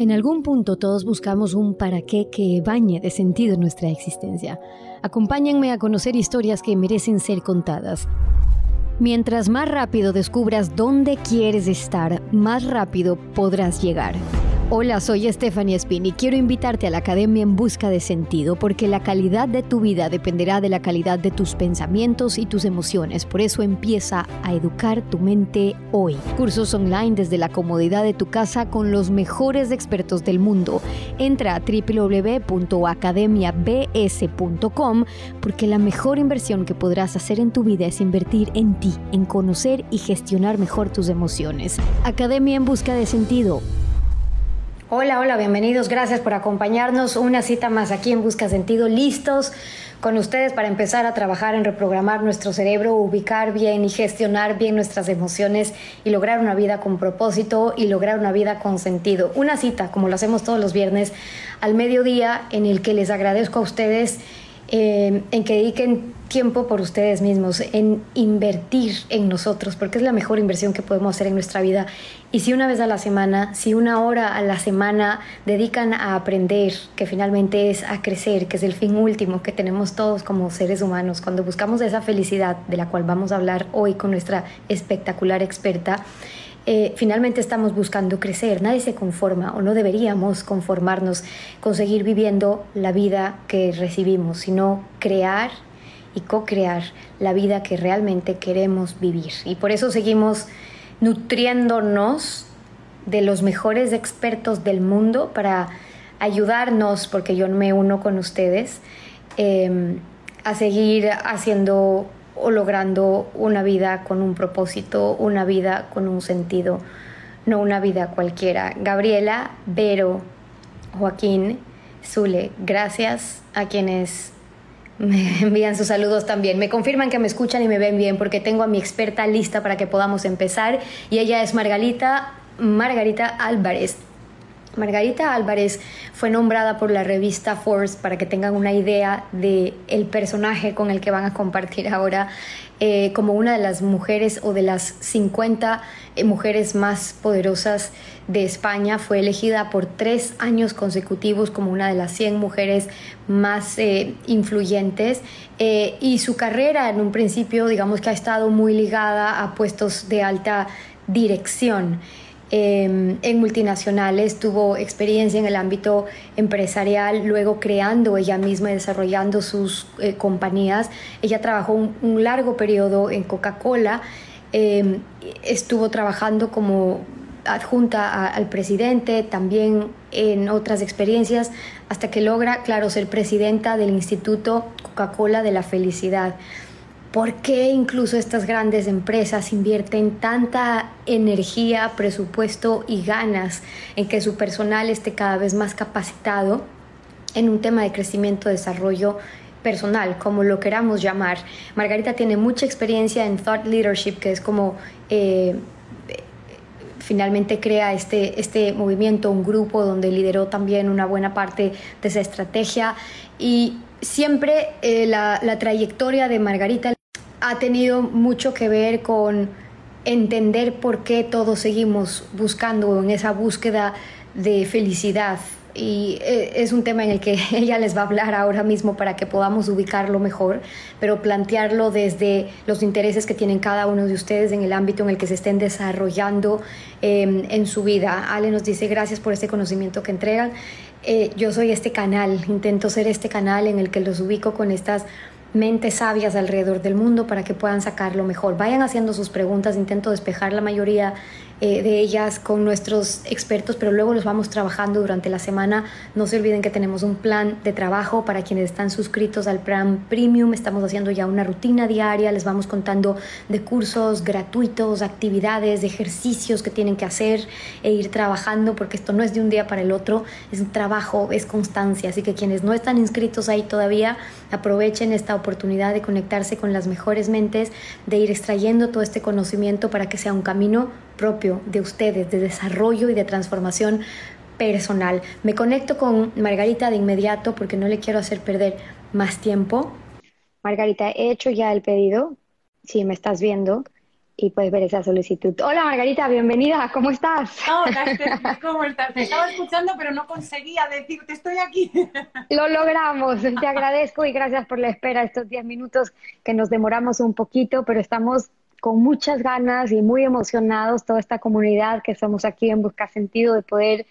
En algún punto todos buscamos un para qué que bañe de sentido nuestra existencia. Acompáñenme a conocer historias que merecen ser contadas. Mientras más rápido descubras dónde quieres estar, más rápido podrás llegar. Hola, soy Stephanie Spin y quiero invitarte a la Academia en Busca de Sentido porque la calidad de tu vida dependerá de la calidad de tus pensamientos y tus emociones. Por eso empieza a educar tu mente hoy. Cursos online desde la comodidad de tu casa con los mejores expertos del mundo. Entra a www.academiabs.com porque la mejor inversión que podrás hacer en tu vida es invertir en ti, en conocer y gestionar mejor tus emociones. Academia en Busca de Sentido Hola, hola, bienvenidos. Gracias por acompañarnos. Una cita más aquí en Busca Sentido. Listos con ustedes para empezar a trabajar en reprogramar nuestro cerebro, ubicar bien y gestionar bien nuestras emociones y lograr una vida con propósito y lograr una vida con sentido. Una cita, como lo hacemos todos los viernes, al mediodía, en el que les agradezco a ustedes eh, en que dediquen tiempo por ustedes mismos, en invertir en nosotros, porque es la mejor inversión que podemos hacer en nuestra vida. Y si una vez a la semana, si una hora a la semana dedican a aprender, que finalmente es a crecer, que es el fin último que tenemos todos como seres humanos, cuando buscamos esa felicidad de la cual vamos a hablar hoy con nuestra espectacular experta, eh, finalmente estamos buscando crecer. Nadie se conforma o no deberíamos conformarnos con seguir viviendo la vida que recibimos, sino crear y co-crear la vida que realmente queremos vivir. Y por eso seguimos nutriéndonos de los mejores expertos del mundo para ayudarnos, porque yo me uno con ustedes, em, a seguir haciendo o logrando una vida con un propósito, una vida con un sentido, no una vida cualquiera. Gabriela, Vero, Joaquín, Zule, gracias a quienes me envían sus saludos también. Me confirman que me escuchan y me ven bien porque tengo a mi experta lista para que podamos empezar y ella es Margarita, Margarita Álvarez. Margarita Álvarez fue nombrada por la revista Forbes para que tengan una idea de el personaje con el que van a compartir ahora eh, como una de las mujeres o de las 50 eh, mujeres más poderosas de España. Fue elegida por tres años consecutivos como una de las 100 mujeres más eh, influyentes y su carrera en un principio digamos que ha estado muy ligada a puestos de alta dirección. Em, en multinacionales, tuvo experiencia en el ámbito empresarial, luego creando ella misma y desarrollando sus eh, compañías. Ella trabajó un, largo periodo en Coca-Cola, em, estuvo trabajando como adjunta al presidente, también en otras experiencias, hasta que logra, claro, ser presidenta del Instituto Coca-Cola de la Felicidad. ¿Por qué incluso estas grandes empresas invierten tanta energía, presupuesto y ganas en que su personal esté cada vez más capacitado en un tema de crecimiento, desarrollo personal, como lo queramos llamar? Margarita tiene mucha experiencia en thought leadership, que es como... Eh, finalmente crea este, este movimiento, un grupo donde lideró también una buena parte de esa estrategia y siempre eh, la, la trayectoria de Margarita ha tenido mucho que ver con entender por qué todos seguimos buscando en esa búsqueda de felicidad. Y eh, es un tema en el que ella les va a hablar ahora mismo para que podamos ubicarlo mejor, pero plantearlo desde los intereses que tienen cada uno de ustedes en el ámbito en el que se estén desarrollando em, en su vida. Ale nos dice gracias por este conocimiento que entregan. Eh, yo soy este canal, intento ser este canal en el que los ubico con estas mentes sabias alrededor del mundo para que puedan sacarlo mejor. Vayan haciendo sus preguntas, intento despejar la mayoría eh, de ellas con nuestros expertos, pero luego los vamos trabajando durante la semana. No se olviden que tenemos un plan de trabajo para quienes están suscritos al plan premium. Estamos haciendo ya una rutina diaria, les vamos contando de cursos gratuitos, actividades, ejercicios que tienen que hacer e ir trabajando, porque esto no es de un día para el otro, es un trabajo, es constancia. Así que quienes no están inscritos ahí todavía, aprovechen esta oportunidad de conectarse con las mejores mentes, de ir extrayendo todo este conocimiento para que sea un camino propio de ustedes, de desarrollo y de transformación personal. Me conecto con Margarita de inmediato porque no le quiero hacer perder más tiempo. Margarita, he hecho ya el pedido, si me estás viendo, y puedes ver esa solicitud. Hola Margarita, bienvenida, ¿cómo estás? Hola, ¿cómo estás? Te estaba escuchando, pero no conseguía decirte estoy aquí. Lo logramos, te agradezco y gracias por la espera estos 10 minutos que nos demoramos un poquito, pero estamos con muchas ganas y muy emocionados, toda esta comunidad que estamos aquí en Busca Sentido de poder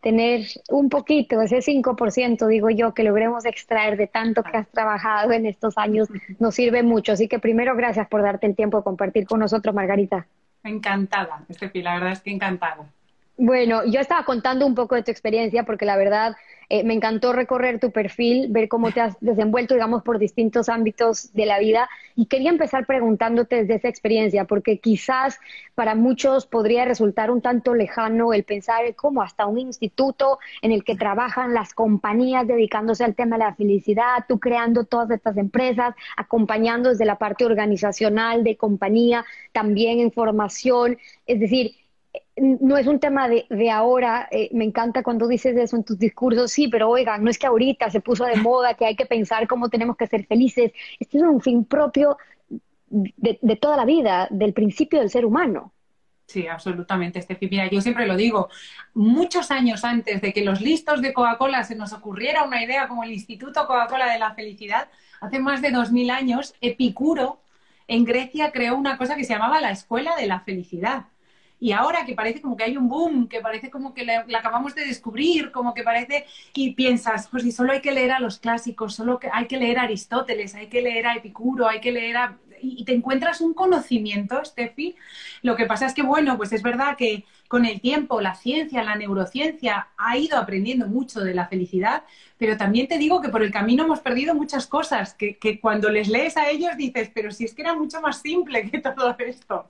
tener un poquito, ese 5%, digo yo, que logremos extraer de tanto que has trabajado en estos años, nos sirve mucho. Así que primero, gracias por darte el tiempo de compartir con nosotros, Margarita. Encantada, Estefi, la verdad es que encantada. Bueno, yo estaba contando un poco de tu experiencia porque la verdad eh, me encantó recorrer tu perfil, ver cómo te has desenvuelto, digamos, por distintos ámbitos de la vida. Y quería empezar preguntándote desde esa experiencia porque quizás para muchos podría resultar un tanto lejano el pensar cómo hasta un instituto en el que trabajan las compañías dedicándose al tema de la felicidad, tú creando todas estas empresas, acompañando desde la parte organizacional de compañía, también en formación, es decir, no es un tema de, de ahora, eh, me encanta cuando dices eso en tus discursos, sí, pero oigan, no es que ahorita se puso de moda, que hay que pensar cómo tenemos que ser felices, este es un fin propio de, de toda la vida, del principio del ser humano. Sí, absolutamente, Estefi. Mira, yo siempre lo digo, muchos años antes de que los listos de Coca-Cola se nos ocurriera una idea como el Instituto Coca-Cola de la Felicidad, hace más de dos mil años, Epicuro en Grecia creó una cosa que se llamaba la Escuela de la Felicidad y ahora que parece como que hay un boom, que parece como que la, acabamos de descubrir, como que parece, y piensas, pues si solo hay que leer a los clásicos, solo que hay que leer a Aristóteles, hay que leer a Epicuro, hay que leer a... Y te encuentras un conocimiento, Steffi. Lo que pasa es que, bueno, pues es verdad que con el tiempo la ciencia, la neurociencia ha ido aprendiendo mucho de la felicidad, pero también te digo que por el camino hemos perdido muchas cosas, que, que cuando les lees a ellos dices, pero si es que era mucho más simple que todo esto.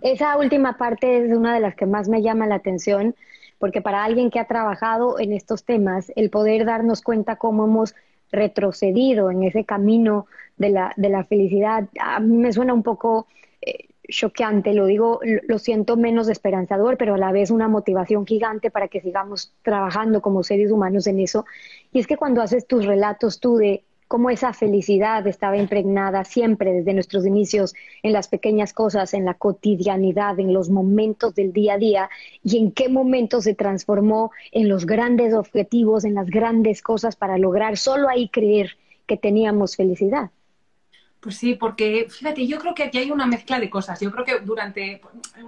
Esa última parte es una de las que más me llama la atención, porque para alguien que ha trabajado en estos temas, el poder darnos cuenta cómo hemos retrocedido en ese camino de la, de la felicidad, a mí me suena un poco eh, choqueante, lo digo, lo siento menos esperanzador, pero a la vez una motivación gigante para que sigamos trabajando como seres humanos en eso. Y es que cuando haces tus relatos tú de cómo esa felicidad estaba impregnada siempre desde nuestros inicios en las pequeñas cosas, en la cotidianidad, en los momentos del día a día y en qué momento se transformó en los grandes objetivos, en las grandes cosas para lograr solo ahí creer que teníamos felicidad. Pues sí, porque fíjate, yo creo que aquí hay una mezcla de cosas. Yo creo que durante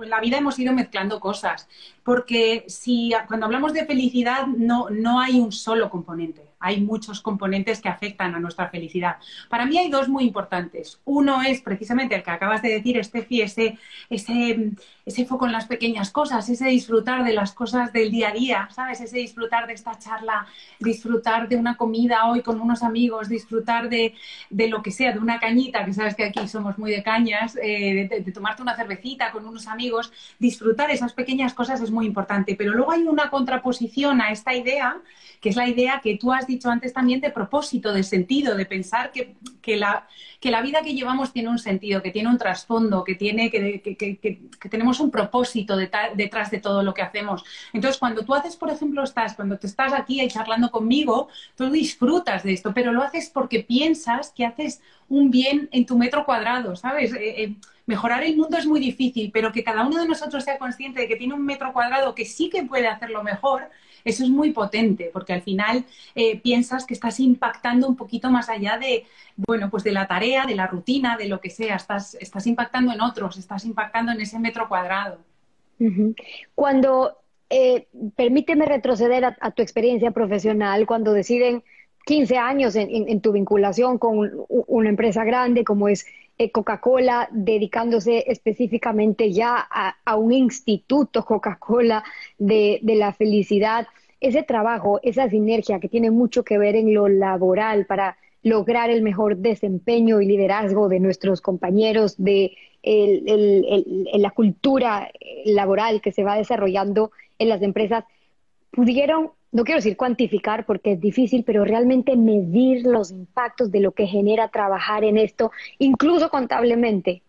la vida hemos ido mezclando cosas, porque si cuando hablamos de felicidad no, no hay un solo componente hay muchos componentes que afectan a nuestra felicidad. Para mí hay dos muy importantes. Uno es precisamente el que acabas de decir, Estefi, ese, ese, ese foco en las pequeñas cosas, ese disfrutar de las cosas del día a día, ¿sabes? Ese disfrutar de esta charla, disfrutar de una comida hoy con unos amigos, disfrutar de, de lo que sea, de una cañita, que sabes que aquí somos muy de cañas, eh, de, tomarte una cervecita con unos amigos, disfrutar esas pequeñas cosas es muy importante. Pero luego hay una contraposición a esta idea, que es la idea que tú has dicho antes también de propósito, de sentido, de pensar que, que, la, que la vida que llevamos tiene un sentido, que tiene un trasfondo, que, tiene, que, que tenemos un propósito detrás de todo lo que hacemos. Entonces, cuando tú haces, por ejemplo, estás, cuando te estás aquí ahí charlando conmigo, tú disfrutas de esto, pero lo haces porque piensas que haces un bien en tu metro cuadrado, ¿sabes? Eh, eh, mejorar el mundo es muy difícil, pero que cada uno de nosotros sea consciente de que tiene un metro cuadrado que sí que puede hacerlo mejor, eso es muy potente, porque al final eh, piensas que estás impactando un poquito más allá de, bueno, pues de la tarea, de la rutina, de lo que sea, estás, estás impactando en otros, estás impactando en ese metro cuadrado. Cuando, eh, permíteme retroceder a, tu experiencia profesional, cuando deciden 15 años en, tu vinculación con una empresa grande como es eh, Coca-Cola, dedicándose específicamente ya a, un instituto Coca-Cola de, de, la felicidad. Ese trabajo, esa sinergia que tiene mucho que ver en lo laboral para lograr el mejor desempeño y liderazgo de nuestros compañeros, de la cultura laboral que se va desarrollando en las empresas, pudieron no quiero decir cuantificar porque es difícil, pero realmente medir los impactos de lo que genera trabajar en esto, incluso contablemente.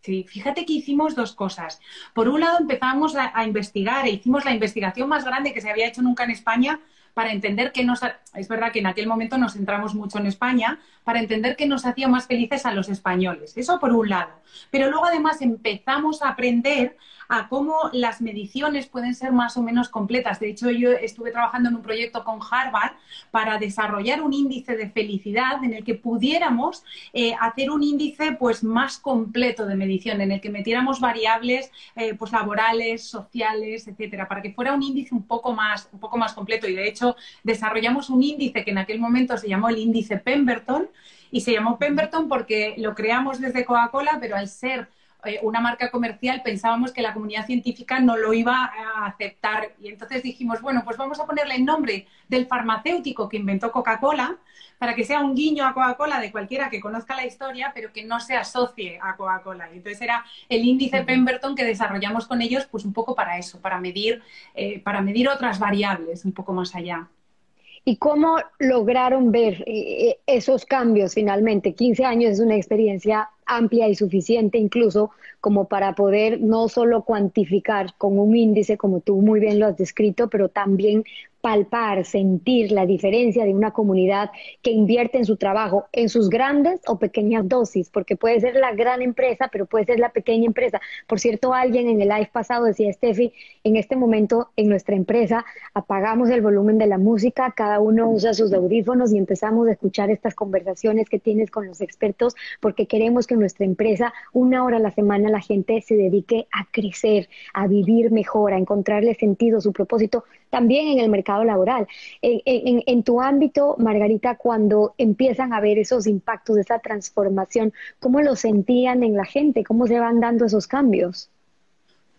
Sí, fíjate que hicimos dos cosas. Por un lado empezamos a, investigar e hicimos la investigación más grande que se había hecho nunca en España para entender que nos... Es verdad que en aquel momento nos centramos mucho en España, para entender que nos hacía más felices a los españoles. Eso por un lado. Pero luego además empezamos a aprender a cómo las mediciones pueden ser más o menos completas. De hecho, yo estuve trabajando en un proyecto con Harvard para desarrollar un índice de felicidad en el que pudiéramos eh, hacer un índice pues más completo de medición, en el que metiéramos variables eh, pues laborales, sociales, etcétera, para que fuera un índice un poco más un poco más completo. Y de hecho desarrollamos un índice que en aquel momento se llamó el índice Pemberton y se llamó Pemberton porque lo creamos desde Coca-Cola, pero al ser eh, una marca comercial pensábamos que la comunidad científica no lo iba a aceptar. Y entonces dijimos, bueno, pues vamos a ponerle el nombre del farmacéutico que inventó Coca-Cola para que sea un guiño a Coca-Cola de cualquiera que conozca la historia, pero que no se asocie a Coca-Cola. Y entonces era el índice Pemberton que desarrollamos con ellos, pues un poco para eso, para medir, eh, para medir otras variables un poco más allá. ¿Y cómo lograron ver eh, esos cambios finalmente? 15 años es una experiencia amplia y suficiente incluso como para poder no solo cuantificar con un índice, como tú muy bien lo has descrito, pero también palpar, sentir la diferencia de una comunidad que invierte en su trabajo, en sus grandes o pequeñas dosis, porque puede ser la gran empresa, pero puede ser la pequeña empresa. Por cierto, alguien en el live pasado decía, Steffi, en este momento en nuestra empresa apagamos el volumen de la música, cada uno usa sus audífonos y empezamos a escuchar estas conversaciones que tienes con los expertos, porque queremos que en nuestra empresa una hora a la semana la gente se dedique a crecer, a vivir mejor, a encontrarle sentido, su propósito, también en el mercado laboral. En, tu ámbito, Margarita, cuando empiezan a ver esos impactos, esa transformación, ¿cómo lo sentían en la gente? ¿Cómo se van dando esos cambios?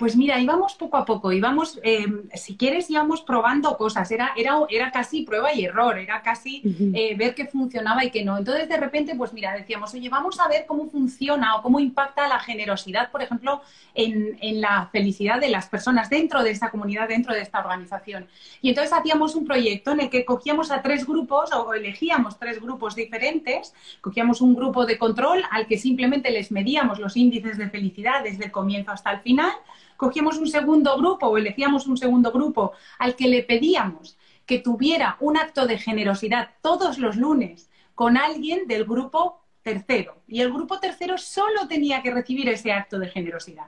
Pues mira, íbamos poco a poco, íbamos, eh, si quieres, íbamos probando cosas, era, era, era casi prueba y error, era casi eh, ver qué funcionaba y qué no. Entonces, de repente, pues mira, decíamos, oye, vamos a ver cómo funciona o cómo impacta la generosidad, por ejemplo, en, en la felicidad de las personas dentro de esta comunidad, dentro de esta organización. Y entonces hacíamos un proyecto en el que cogíamos a tres grupos o elegíamos tres grupos diferentes, cogíamos un grupo de control al que simplemente les medíamos los índices de felicidad desde el comienzo hasta el final, cogíamos un segundo grupo o elegíamos un segundo grupo al que le pedíamos que tuviera un acto de generosidad todos los lunes con alguien del grupo tercero. Y el grupo tercero solo tenía que recibir ese acto de generosidad.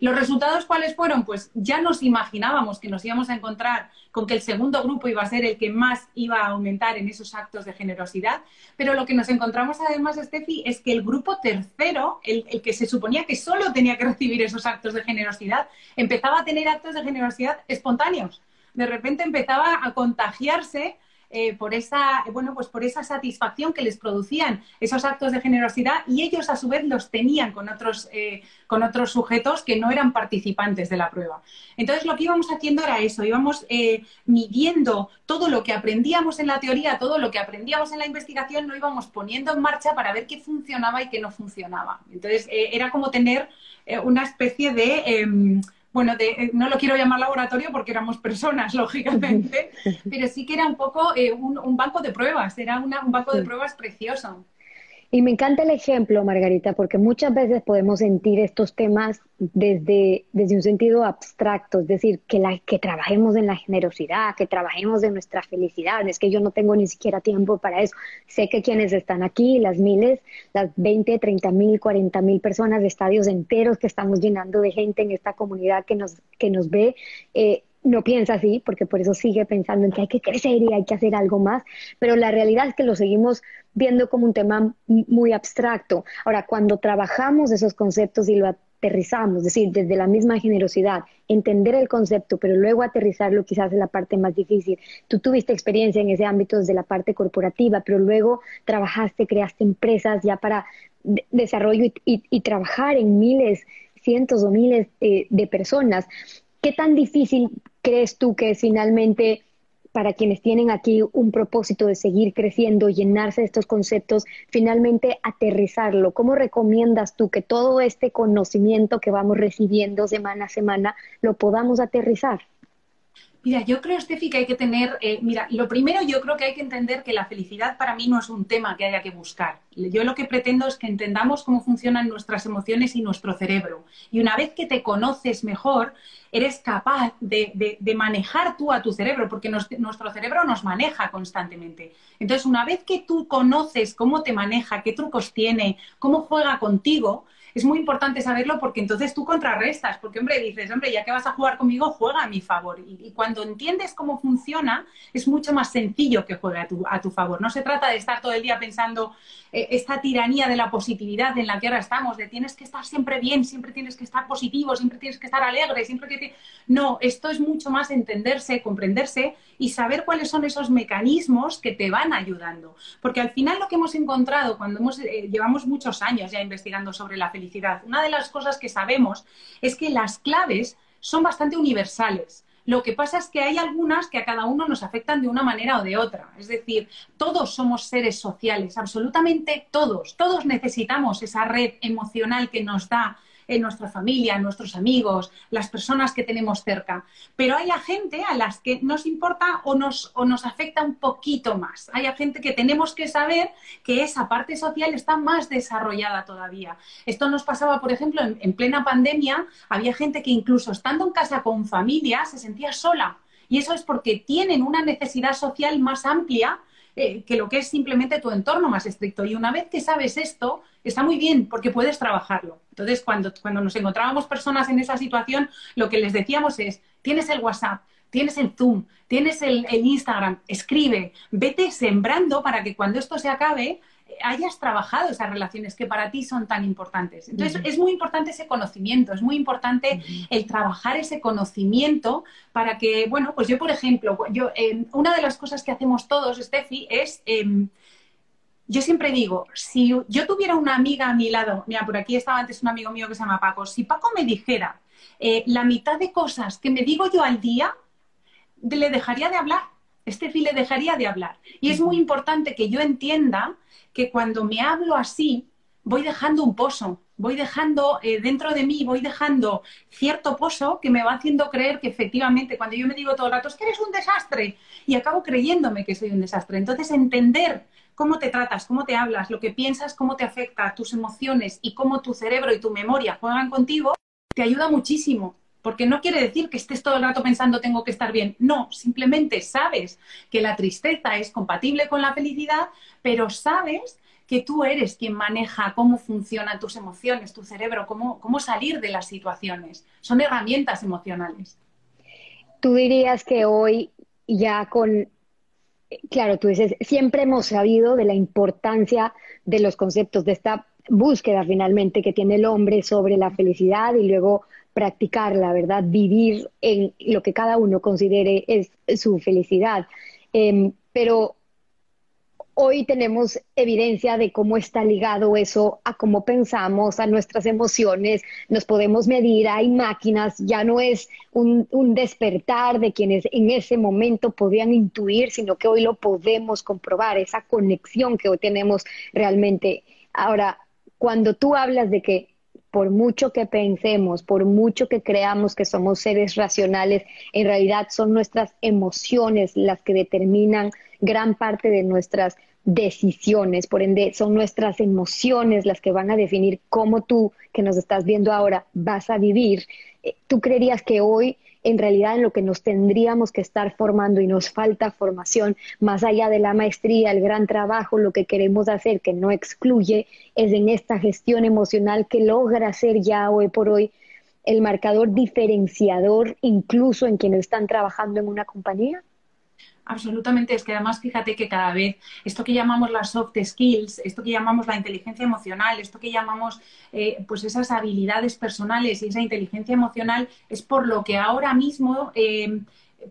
¿Los resultados cuáles fueron? Pues ya nos imaginábamos que nos íbamos a encontrar con que el segundo grupo iba a ser el que más iba a aumentar en esos actos de generosidad, pero lo que nos encontramos además, Steffi, es que el grupo tercero, el, el que se suponía que solo tenía que recibir esos actos de generosidad, empezaba a tener actos de generosidad espontáneos. De repente empezaba a contagiarse eh, por esa, bueno, pues por esa satisfacción que les producían esos actos de generosidad y ellos a su vez los tenían con otros, eh, con otros sujetos que no eran participantes de la prueba. Entonces lo que íbamos haciendo era eso, íbamos eh, midiendo todo lo que aprendíamos en la teoría, todo lo que aprendíamos en la investigación, lo íbamos poniendo en marcha para ver qué funcionaba y qué no funcionaba. Entonces era como tener una especie de em, bueno, eh, no lo quiero llamar laboratorio porque éramos personas, lógicamente, pero sí que era un poco eh, un, banco de pruebas, era un banco de pruebas precioso. Y me encanta el ejemplo, Margarita, porque muchas veces podemos sentir estos temas desde, desde un sentido abstracto, es decir, que, la, que trabajemos en la generosidad, que trabajemos en nuestra felicidad. Es que yo no tengo ni siquiera tiempo para eso. Sé que quienes están aquí, las miles, las 20, 30 mil, 40 mil personas de estadios enteros que estamos llenando de gente en esta comunidad que nos, que nos ve, eh, no piensa así, porque por eso sigue pensando en que hay que crecer y hay que hacer algo más, pero la realidad es que lo seguimos viendo como un tema muy abstracto. Ahora, cuando trabajamos esos conceptos y lo aterrizamos, es decir, desde la misma generosidad, entender el concepto, pero luego aterrizarlo quizás es la parte más difícil. Tú tuviste experiencia en ese ámbito desde la parte corporativa, pero luego trabajaste, creaste empresas ya para desarrollo y, trabajar en miles, cientos o miles eh, de personas. ¿Qué tan difícil crees tú que finalmente para quienes tienen aquí un propósito de seguir creciendo, llenarse de estos conceptos, finalmente aterrizarlo? ¿Cómo recomiendas tú que todo este conocimiento que vamos recibiendo semana a semana lo podamos aterrizar? Mira, yo creo, Steffi, que hay que tener, eh, mira, lo primero yo creo que hay que entender que la felicidad para mí no es un tema que haya que buscar. Yo lo que pretendo es que entendamos cómo funcionan nuestras emociones y nuestro cerebro. Y una vez que te conoces mejor, eres capaz de, manejar tú a tu cerebro, porque nuestro cerebro nos maneja constantemente. Entonces, una vez que tú conoces cómo te maneja, qué trucos tiene, cómo juega contigo, es muy importante saberlo porque entonces tú contrarrestas, porque hombre, dices, hombre, ya que vas a jugar conmigo, juega a mi favor. Y, cuando entiendes cómo funciona, es mucho más sencillo que juegue a tu, a tu favor. No se trata de estar todo el día pensando eh, esta tiranía de la positividad en la que ahora estamos, de tienes que estar siempre bien, siempre tienes que estar positivo, siempre tienes que estar alegre, siempre que... No, esto es mucho más entenderse, comprenderse y saber cuáles son esos mecanismos que te van ayudando. Porque al final lo que hemos encontrado cuando hemos, eh, llevamos muchos años ya investigando sobre la felicidad, una de las cosas que sabemos es que las claves son bastante universales. Lo que pasa es que hay algunas que a cada uno nos afectan de una manera o de otra. Es decir, todos somos seres sociales, absolutamente todos. Todos necesitamos esa red emocional que nos da en nuestra familia, nuestros amigos, las personas que tenemos cerca. Pero hay gente a las que nos importa o nos, o nos afecta un poquito más. Hay gente que tenemos que saber que esa parte social está más desarrollada todavía. Esto nos pasaba, por ejemplo, en, en plena pandemia, había gente que incluso estando en casa con familia se sentía sola. Y eso es porque tienen una necesidad social más amplia eh, que lo que es simplemente tu entorno más estricto. Y una vez que sabes esto, está muy bien porque puedes trabajarlo. Entonces, cuando, cuando nos encontrábamos personas en esa situación, lo que les decíamos es, tienes el WhatsApp, tienes el Zoom, tienes el, el Instagram, escribe, vete sembrando para que cuando esto se acabe, hayas trabajado esas relaciones que para ti son tan importantes. Entonces, es muy importante ese conocimiento, es muy importante el trabajar ese conocimiento para que, bueno, pues yo, por ejemplo, yo, em, una de las cosas que hacemos todos, Steffi, es... Em, yo siempre digo, si yo tuviera una amiga a mi lado, mira, por aquí estaba antes un amigo mío que se llama Paco, si Paco me dijera eh, la mitad de cosas que me digo yo al día, le dejaría de hablar. Steffi le dejaría de hablar. Y es muy importante que yo entienda que cuando me hablo así, voy dejando un pozo, voy dejando eh, dentro de mí, voy dejando cierto pozo que me va haciendo creer que efectivamente cuando yo me digo todo el rato es que eres un desastre y acabo creyéndome que soy un desastre. Entonces, entender cómo te tratas, cómo te hablas, lo que piensas, cómo te afecta, tus emociones y cómo tu cerebro y tu memoria juegan contigo, te ayuda muchísimo porque no quiere decir que estés todo el rato pensando tengo que estar bien. No, simplemente sabes que la tristeza es compatible con la felicidad, pero sabes que tú eres quien maneja cómo funcionan tus emociones, tu cerebro, cómo, cómo salir de las situaciones. Son herramientas emocionales. Tú dirías que hoy ya con, claro, tú dices, siempre hemos sabido de la importancia de los conceptos, de esta búsqueda finalmente que tiene el hombre sobre la felicidad y luego practicar la ¿verdad? Vivir en lo que cada uno considere es su felicidad. Em, pero hoy tenemos evidencia de cómo está ligado eso a cómo pensamos, a nuestras emociones, nos podemos medir, hay máquinas, ya no es un, un, despertar de quienes en ese momento podían intuir, sino que hoy lo podemos comprobar, esa conexión que hoy tenemos realmente. Ahora, cuando tú hablas de que por mucho que pensemos, por mucho que creamos que somos seres racionales, en realidad son nuestras emociones las que determinan gran parte de nuestras decisiones, por ende son nuestras emociones las que van a definir cómo tú, que nos estás viendo ahora, vas a vivir. Eh, ¿Tú creerías que hoy en realidad en lo que nos tendríamos que estar formando y nos falta formación, más allá de la maestría, el gran trabajo, lo que queremos hacer, que no excluye, es en esta gestión emocional que logra ser ya hoy por hoy el marcador diferenciador incluso en quienes están trabajando en una compañía? Absolutamente, es que además fíjate que cada vez esto que llamamos las soft skills, esto que llamamos la inteligencia emocional, esto que llamamos eh, pues esas habilidades personales y esa inteligencia emocional es por lo que ahora mismo eh,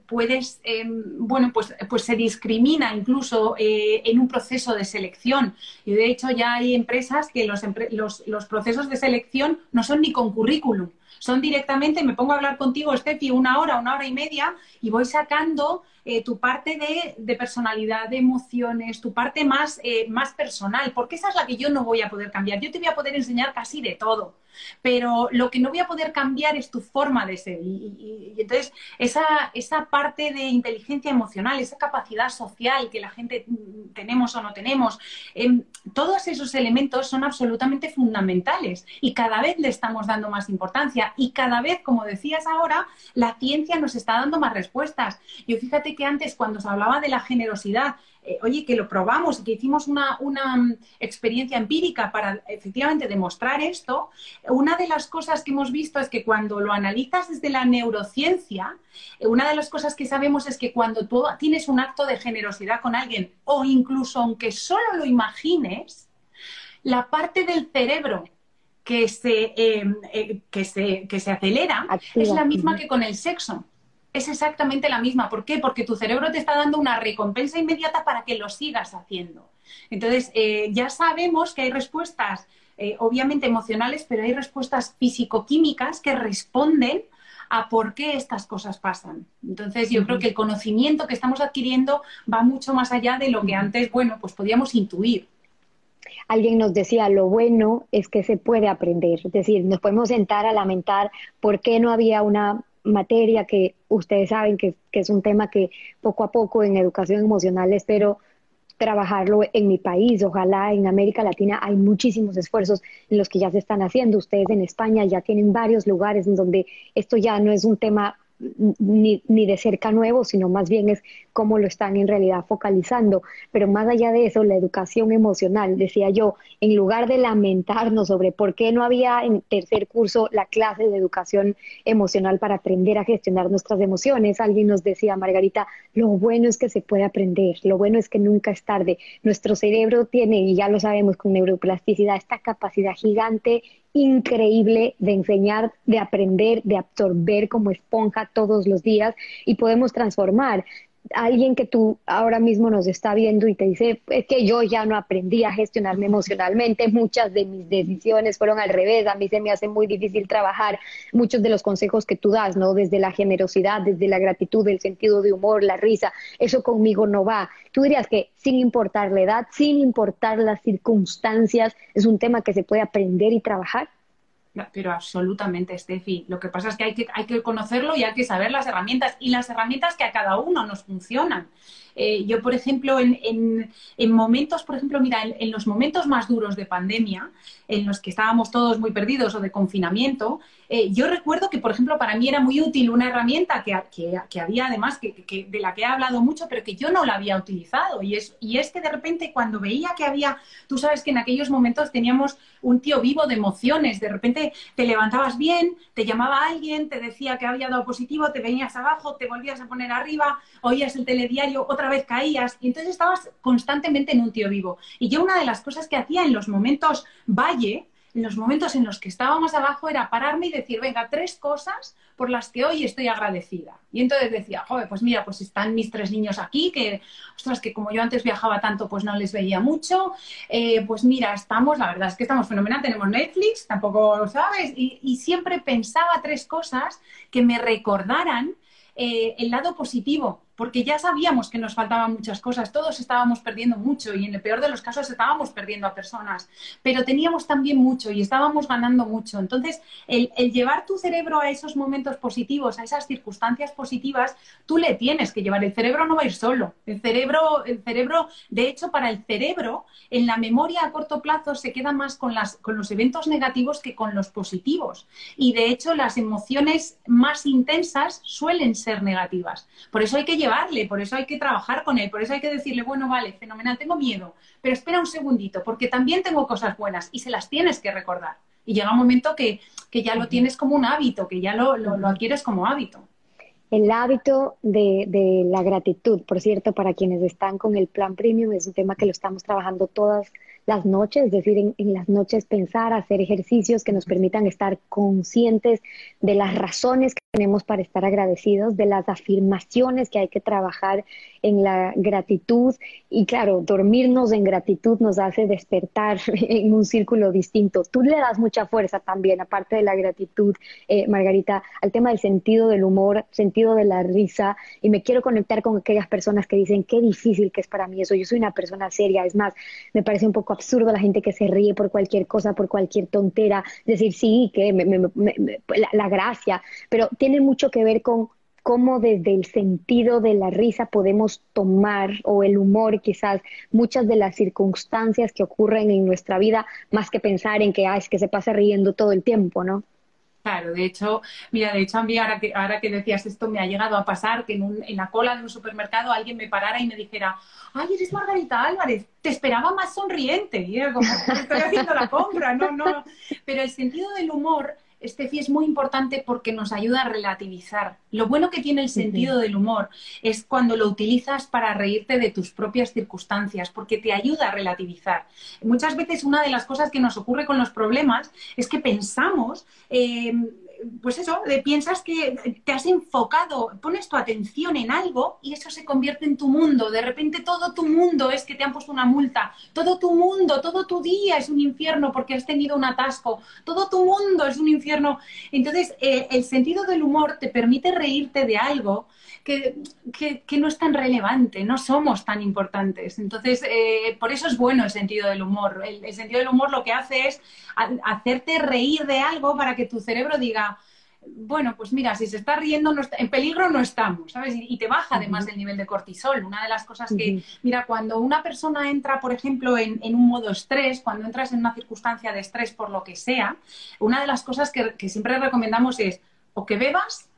puedes, eh, bueno, pues, pues se discrimina incluso en un proceso de selección. Y de hecho ya hay empresas que los, los procesos de selección no son ni con currículum Son directamente, me pongo a hablar contigo, Steffi, una hora, una hora y media, y voy sacando eh, tu parte de, personalidad, de emociones, tu parte más, eh, más personal, porque esa es la que yo no voy a poder cambiar. Yo te voy a poder enseñar casi de todo, pero lo que no voy a poder cambiar es tu forma de ser. Y, entonces, esa, esa parte de inteligencia emocional, esa capacidad social que la gente tenemos o no tenemos, em, todos esos elementos son absolutamente fundamentales y cada vez le estamos dando más importancia y cada vez, como decías ahora, la ciencia nos está dando más respuestas. Yo fíjate que antes cuando se hablaba de la generosidad, eh, oye, que lo probamos, que hicimos una, mm, experiencia empírica para efectivamente demostrar esto, una de las cosas que hemos visto es que cuando lo analizas desde la neurociencia, eh, una de las cosas que sabemos es que cuando tú tienes un acto de generosidad con alguien, o incluso aunque solo lo imagines, la parte del cerebro que se, em, eh, que se, que se acelera es la misma que con el sexo es exactamente la misma. ¿Por qué? Porque tu cerebro te está dando una recompensa inmediata para que lo sigas haciendo. Entonces, eh, ya sabemos que hay respuestas, eh, obviamente emocionales, pero hay respuestas físico-químicas que responden a por qué estas cosas pasan. Entonces, yo creo que el conocimiento que estamos adquiriendo va mucho más allá de lo que antes, bueno, pues podíamos intuir. Alguien nos decía, lo bueno es que se puede aprender, es decir, nos podemos sentar a lamentar por qué no había una materia que ustedes saben que, es un tema que poco a poco en educación emocional espero trabajarlo en mi país. Ojalá en América Latina hay muchísimos esfuerzos en los que ya se están haciendo. Ustedes en España ya tienen varios lugares en donde esto ya no es un tema ni, ni, de cerca nuevo, sino más bien es cómo lo están en realidad focalizando. Pero más allá de eso, la educación emocional, decía yo, en lugar de lamentarnos sobre por qué no había en tercer curso la clase de educación emocional para aprender a gestionar nuestras emociones, alguien nos decía, Margarita, lo bueno es que se puede aprender, lo bueno es que nunca es tarde. Nuestro cerebro tiene, y ya lo sabemos con neuroplasticidad, esta capacidad gigante increíble de enseñar, de aprender, de absorber como esponja todos los días y podemos transformar alguien que tú ahora mismo nos está viendo y te dice, es que yo ya no aprendí a gestionarme emocionalmente, muchas de mis decisiones fueron al revés, a mí se me hace muy difícil trabajar muchos de los consejos que tú das, ¿no? Desde la generosidad, desde la gratitud, el sentido de humor, la risa, eso conmigo no va. Tú dirías que sin importar la edad, sin importar las circunstancias, es un tema que se puede aprender y trabajar. Pero absolutamente, Steffi. Lo que pasa es que hay, que hay que conocerlo y hay que saber las herramientas y las herramientas que a cada uno nos funcionan. Eh, yo, por ejemplo, en, momentos, por ejemplo, mira, en, los momentos más duros de pandemia, en los que estábamos todos muy perdidos o de confinamiento, eh, yo recuerdo que, por ejemplo, para mí era muy útil una herramienta que, que, había además, que, de la que he hablado mucho, pero que yo no la había utilizado. Y es, y es que de repente cuando veía que había, tú sabes que en aquellos momentos teníamos un tío vivo de emociones, de repente te levantabas bien, te llamaba alguien, te decía que había dado positivo, te venías abajo, te volvías a poner arriba, oías el telediario, otra vez caías, y entonces estabas constantemente en un tío vivo. Y yo una de las cosas que hacía en los momentos valle, los momentos en los que estábamos abajo era pararme y decir, venga, tres cosas por las que hoy estoy agradecida. Y entonces decía, joder, pues mira, pues están mis tres niños aquí, que, ostras, que como yo antes viajaba tanto, pues no les veía mucho. Eh, pues mira, estamos, la verdad es que estamos fenomenal, tenemos Netflix, tampoco, ¿sabes? Y, y siempre pensaba tres cosas que me recordaran eh, el lado positivo porque ya sabíamos que nos faltaban muchas cosas, todos estábamos perdiendo mucho y en el peor de los casos estábamos perdiendo a personas, pero teníamos también mucho y estábamos ganando mucho. Entonces, el, llevar tu cerebro a esos momentos positivos, a esas circunstancias positivas, tú le tienes que llevar. El cerebro no va a ir solo. El cerebro, el cerebro, de hecho, para el cerebro, en la memoria a corto plazo se queda más con, las, con los eventos negativos que con los positivos. Y de hecho, las emociones más intensas suelen ser negativas. Por eso hay que llevarle, por eso hay que trabajar con él, por eso hay que decirle, bueno, vale, fenomenal, tengo miedo, pero espera un segundito, porque también tengo cosas buenas y se las tienes que recordar. Y llega un momento que, ya lo tienes como un hábito, que ya lo, lo adquieres como hábito. El hábito de, de, la gratitud, por cierto, para quienes están con el plan premium, es un tema que lo estamos trabajando todas las noches, es decir, en, en, las noches pensar, hacer ejercicios que nos permitan estar conscientes de las razones que tenemos para estar agradecidos, de las afirmaciones que hay que trabajar en la gratitud. Y claro, dormirnos en gratitud nos hace despertar en un círculo distinto. Tú le das mucha fuerza también, aparte de la gratitud, eh, Margarita, al tema del sentido del humor, sentido de la risa. Y me quiero conectar con aquellas personas que dicen qué difícil que es para mí eso. Yo soy una persona seria, es más, me parece un poco absurdo la gente que se ríe por cualquier cosa, por cualquier tontera, decir sí, que me, la, gracia, pero tiene mucho que ver con cómo desde el sentido de la risa podemos tomar, o el humor quizás, muchas de las circunstancias que ocurren en nuestra vida, más que pensar en que, ah, es que se pasa riendo todo el tiempo, ¿no? Claro, de hecho, mira, de hecho a mí ahora que, ahora que decías esto me ha llegado a pasar que en, un, en la cola de un supermercado alguien me parara y me dijera, ay, eres Margarita Álvarez, te esperaba más sonriente. Y era como, estoy haciendo la compra, no, no. Pero el sentido del humor Estefi, es muy importante porque nos ayuda a relativizar. Lo bueno que tiene el sentido del humor es cuando lo utilizas para reírte de tus propias circunstancias, porque te ayuda a relativizar. Muchas veces una de las cosas que nos ocurre con los problemas es que pensamos... Eh, pues eso, piensas que te has enfocado, pones tu atención en algo y eso se convierte en tu mundo. De repente todo tu mundo es que te han puesto una multa, todo tu mundo, todo tu día es un infierno porque has tenido un atasco, todo tu mundo es un infierno. Entonces, eh, el sentido del humor te permite reírte de algo que, que, no es tan relevante, no somos tan importantes. Entonces, eh, por eso es bueno el sentido del humor. El, el sentido del humor lo que hace es hacerte reír de algo para que tu cerebro diga, bueno, pues mira, si se está riendo, en peligro no estamos, ¿sabes? Y, te baja además el nivel de cortisol. Una de las cosas que, mira, cuando una persona entra, por ejemplo, en, un modo estrés, cuando entras en una circunstancia de estrés por lo que sea, una de las cosas que, que siempre recomendamos es o que bebas,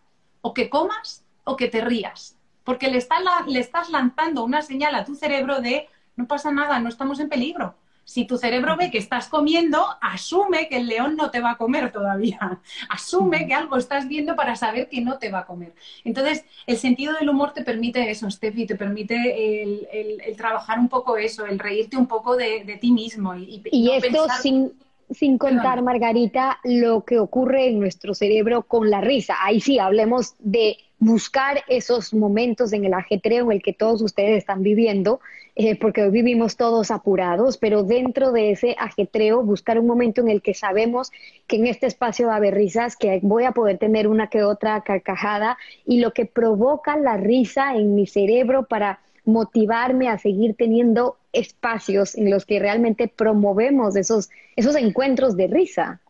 o que comas, o que te rías. Porque le, está le estás lanzando una señal a tu cerebro de no pasa nada, no estamos en peligro. Si tu cerebro ve que estás comiendo, asume que el león no te va a comer todavía. Asume que algo estás viendo para saber que no te va a comer. Entonces, el sentido del humor te permite eso, Steffi, te permite el, trabajar un poco eso, el reírte un poco de, ti mismo. Y, y, esto sin, sin contar, Margarita, lo que ocurre en nuestro cerebro con la risa. Ahí sí, hablemos de buscar esos momentos en el ajetreo en el que todos ustedes están viviendo, eh, porque hoy vivimos todos apurados, pero dentro de ese ajetreo buscar un momento en el que sabemos que en este espacio va a haber risas, que voy a poder tener una que otra carcajada y lo que provoca la risa en mi cerebro para motivarme a seguir teniendo espacios en los que realmente promovemos esos, esos encuentros de risa.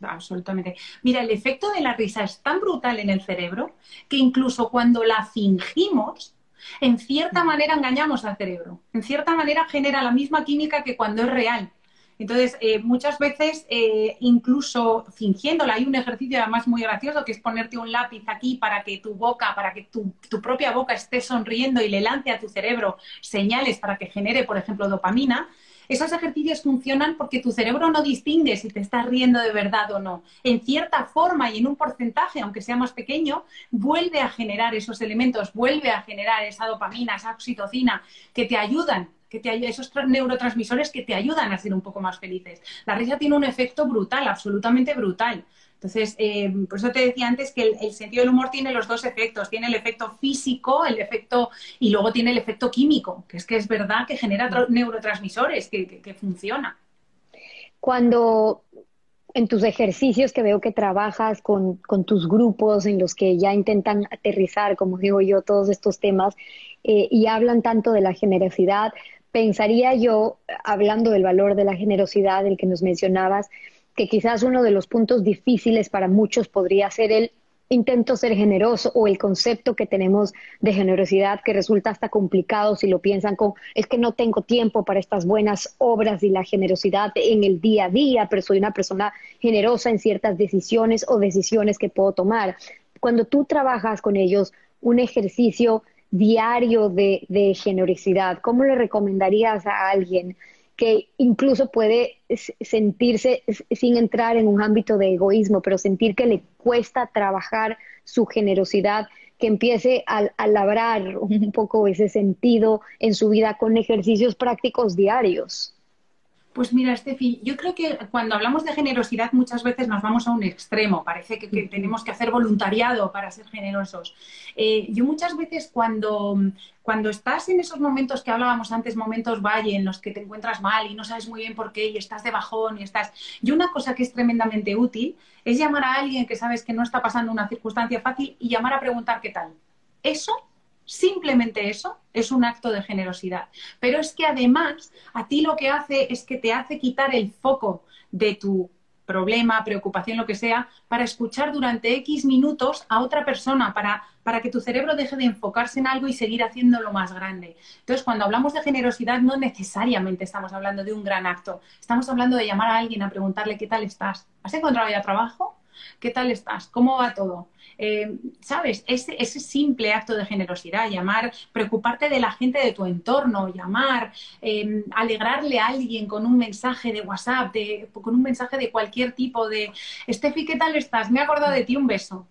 Absolutamente. Mira, el efecto de la risa es tan brutal en el cerebro que incluso cuando la fingimos, en cierta manera engañamos al cerebro. En cierta manera genera la misma química que cuando es real. Entonces, eh, muchas veces, eh, incluso fingiéndola, hay un ejercicio además muy gracioso que es ponerte un lápiz aquí para que tu boca, para que tu, tu, propia boca esté sonriendo y le lance a tu cerebro señales para que genere, por ejemplo, dopamina. Esos ejercicios funcionan porque tu cerebro no distingue si te estás riendo de verdad o no. En cierta forma y en un porcentaje, aunque sea más pequeño, vuelve a generar esos elementos, vuelve a generar esa dopamina, esa oxitocina que te ayudan que te, esos neurotransmisores que te ayudan a ser un poco más felices. La risa tiene un efecto brutal, absolutamente brutal. Entonces, eh, por eso te decía antes que el, sentido del humor tiene los dos efectos. Tiene el efecto físico, el efecto, y luego tiene el efecto químico, que es que es verdad que genera neurotransmisores, que, que, funciona. Cuando en tus ejercicios que veo que trabajas con, con, tus grupos en los que ya intentan aterrizar, como digo yo, todos estos temas eh, y hablan tanto de la generosidad, pensaría yo, hablando del valor de la generosidad, del que nos mencionabas, que quizás uno de los puntos difíciles para muchos podría ser el intento ser generoso o el concepto que tenemos de generosidad que resulta hasta complicado si lo piensan con es que no tengo tiempo para estas buenas obras y la generosidad en el día a día, pero soy una persona generosa en ciertas decisiones o decisiones que puedo tomar. Cuando tú trabajas con ellos, un ejercicio diario de, de generosidad, ¿cómo le recomendarías a alguien que incluso puede sentirse sin entrar en un ámbito de egoísmo, pero sentir que le cuesta trabajar su generosidad, que empiece a, labrar un poco ese sentido en su vida con ejercicios prácticos diarios? Pues mira, Estefi, yo creo que cuando hablamos de generosidad muchas veces nos vamos a un extremo. Parece que, tenemos que hacer voluntariado para ser generosos. Eh, yo muchas veces cuando, cuando estás en esos momentos que hablábamos antes, momentos valle, en los que te encuentras mal y no sabes muy bien por qué y estás de bajón y estás... Yo una cosa que es tremendamente útil es llamar a alguien que sabes que no está pasando una circunstancia fácil y llamar a preguntar qué tal. Eso Simplemente eso es un acto de generosidad. Pero es que además a ti lo que hace es que te hace quitar el foco de tu problema, preocupación, lo que sea, para escuchar durante X minutos a otra persona, para, para que tu cerebro deje de enfocarse en algo y seguir haciéndolo más grande. Entonces, cuando hablamos de generosidad, no necesariamente estamos hablando de un gran acto. Estamos hablando de llamar a alguien a preguntarle qué tal estás. ¿Has encontrado ya trabajo? ¿Qué tal estás? ¿Cómo va todo? Eh, ¿Sabes? Ese, ese, simple acto de generosidad, llamar, preocuparte de la gente de tu entorno, llamar, em, alegrarle a alguien con un mensaje de WhatsApp, con un mensaje de cualquier tipo de, Estefi, ¿qué tal estás? Me he acordado de ti, un beso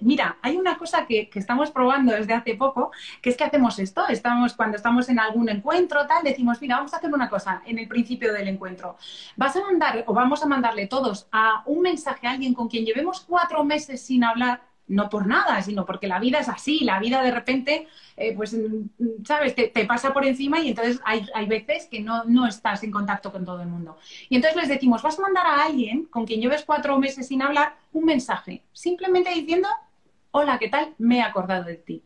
mira, hay una cosa que, estamos probando desde hace poco, que es que hacemos esto, estamos, cuando estamos en algún encuentro, tal, decimos, mira, vamos a hacer una cosa en el principio del encuentro. Vas a mandar, o vamos a mandarle todos a un mensaje a alguien con quien llevemos cuatro meses sin hablar, no por nada, sino porque la vida es así, la vida de repente, eh, pues, mm, sabes, te, pasa por encima y entonces hay, veces que no, no, estás en contacto con todo el mundo. Y entonces les decimos, vas a mandar a alguien con quien lleves cuatro meses sin hablar un mensaje, simplemente diciendo, hola, ¿qué tal? Me he acordado de ti.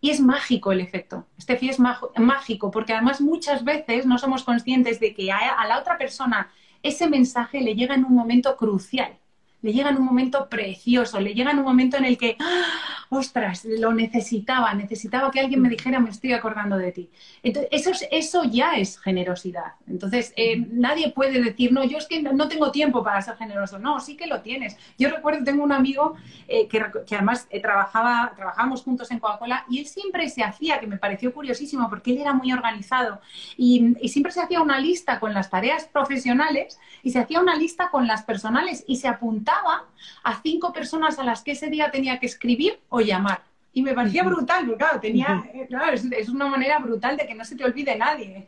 Y es mágico el efecto. Este es mágico porque además muchas veces no somos conscientes de que a la otra persona ese mensaje le llega en un momento crucial le llega en un momento precioso, le llega en un momento en el que, ¡ah! ostras, lo necesitaba, necesitaba que alguien me dijera, me estoy acordando de ti. Entonces, eso, eso ya es generosidad. Entonces, eh, nadie puede decir, no, yo es que no tengo tiempo para ser generoso. No, sí que lo tienes. Yo recuerdo, tengo un amigo eh, que, además eh, trabajaba, trabajábamos juntos en Coca-Cola y él siempre se hacía, que me pareció curiosísimo, porque él era muy organizado, y, y siempre se hacía una lista con las tareas profesionales y se hacía una lista con las personales y se apuntaba a cinco personas a las que ese día tenía que escribir o llamar. Y me parecía brutal, porque claro, tenía, eh, es, una manera brutal de que no se te olvide nadie.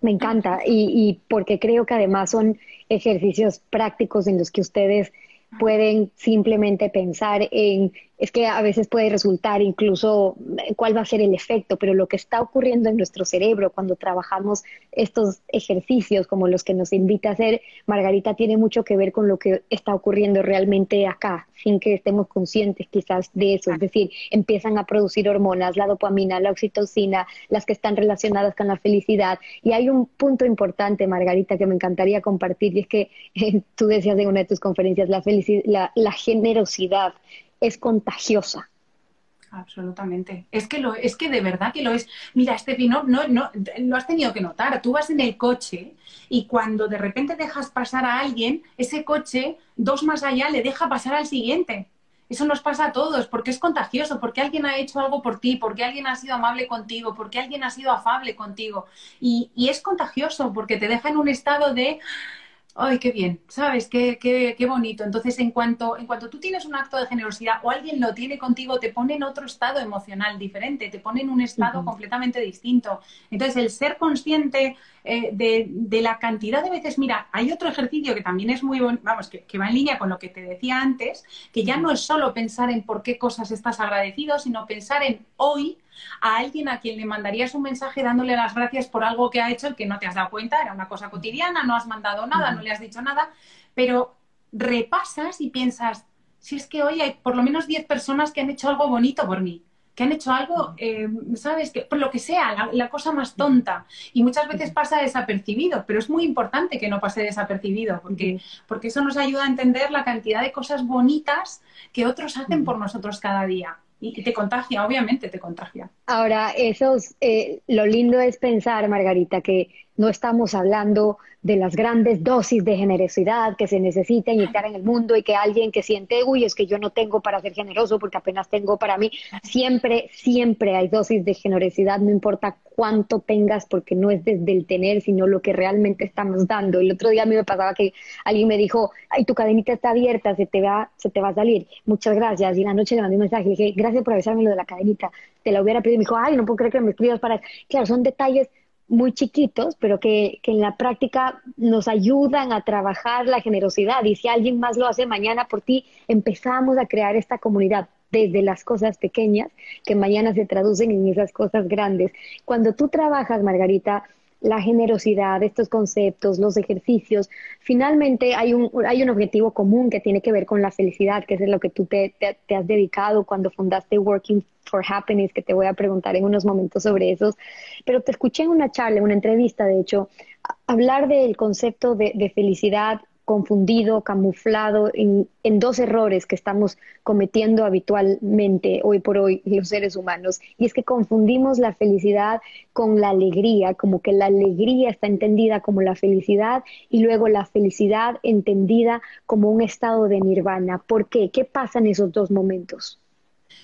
Me encanta, y, y porque creo que además son ejercicios prácticos en los que ustedes pueden simplemente pensar en es que a veces puede resultar incluso eh, cuál va a ser el efecto, pero lo que está ocurriendo en nuestro cerebro cuando trabajamos estos ejercicios como los que nos invita a hacer, Margarita, tiene mucho que ver con lo que está ocurriendo realmente acá, sin que estemos conscientes quizás de eso. Es decir, empiezan a producir hormonas, la dopamina, la oxitocina, las que están relacionadas con la felicidad. Y hay un punto importante, Margarita, que me encantaría compartir, y es que tú decías en una de tus conferencias, la, la, la generosidad es contagiosa. Absolutamente. Es que lo, es que de verdad que lo es. Mira, Estefi, no, no, no, lo has tenido que notar. Tú vas en el coche y cuando de repente dejas pasar a alguien, ese coche, dos más allá, le deja pasar al siguiente. Eso nos pasa a todos, porque es contagioso, porque alguien ha hecho algo por ti, porque alguien ha sido amable contigo, porque alguien ha sido afable contigo. Y, y es contagioso, porque te deja en un estado de ¡ay, qué bien! ¿Sabes? Qué, qué, qué, bonito. Entonces, en cuanto, en cuanto tú tienes un acto de generosidad o alguien lo tiene contigo, te pone en otro estado emocional diferente, te pone en un estado completamente distinto. Entonces, el ser consciente eh, de, de, la cantidad de veces, mira, hay otro ejercicio que también es muy, vamos, que, que va en línea con lo que te decía antes, que ya no es solo pensar en por qué cosas estás agradecido, sino pensar en hoy a alguien a quien le mandarías un mensaje dándole las gracias por algo que ha hecho que no te has dado cuenta, era una cosa cotidiana, no has mandado nada, no le has dicho nada, pero repasas y piensas, si es que hoy hay por lo menos 10 personas que han hecho algo bonito por mí, que han hecho algo, eh, ¿sabes? Que, por lo que sea, la, cosa más tonta. Y muchas veces pasa desapercibido, pero es muy importante que no pase desapercibido, porque, porque eso nos ayuda a entender la cantidad de cosas bonitas que otros hacen por nosotros cada día y te contagia, obviamente te contagia. Ahora, eso eh, lo lindo es pensar, Margarita, que no estamos hablando de las grandes dosis de generosidad que se necesita inyectar en el mundo y que alguien que siente, uy, es que yo no tengo para ser generoso porque apenas tengo para mí. Siempre, siempre hay dosis de generosidad, no importa cuánto tengas, porque no es desde el tener, sino lo que realmente estamos dando. El otro día a mí me pasaba que alguien me dijo, ay, tu cadenita está abierta, se te va, se te va a salir. Muchas gracias. Y la noche le mandé un mensaje, le dije, gracias por avisarme lo de la cadenita. Te la hubiera pedido. Y me dijo, ay, no puedo creer que me escribas para... Claro, son detalles muy chiquitos, pero que, que, en la práctica nos ayudan a trabajar la generosidad. Y si alguien más lo hace mañana por ti, empezamos a crear esta comunidad desde las cosas pequeñas que mañana se traducen en esas cosas grandes. Cuando tú trabajas, Margarita, la generosidad, estos conceptos, los ejercicios, finalmente hay un, hay un objetivo común que tiene que ver con la felicidad, que es lo que tú te, te has dedicado cuando fundaste Working for Happiness, que te voy a preguntar en unos momentos sobre esos, pero te escuché en una charla, en una entrevista, de hecho, hablar del concepto de, de felicidad confundido, camuflado en, en, dos errores que estamos cometiendo habitualmente hoy por hoy los seres humanos. Y es que confundimos la felicidad con la alegría, como que la alegría está entendida como la felicidad y luego la felicidad entendida como un estado de nirvana. ¿Por qué? ¿Qué pasa en esos dos momentos?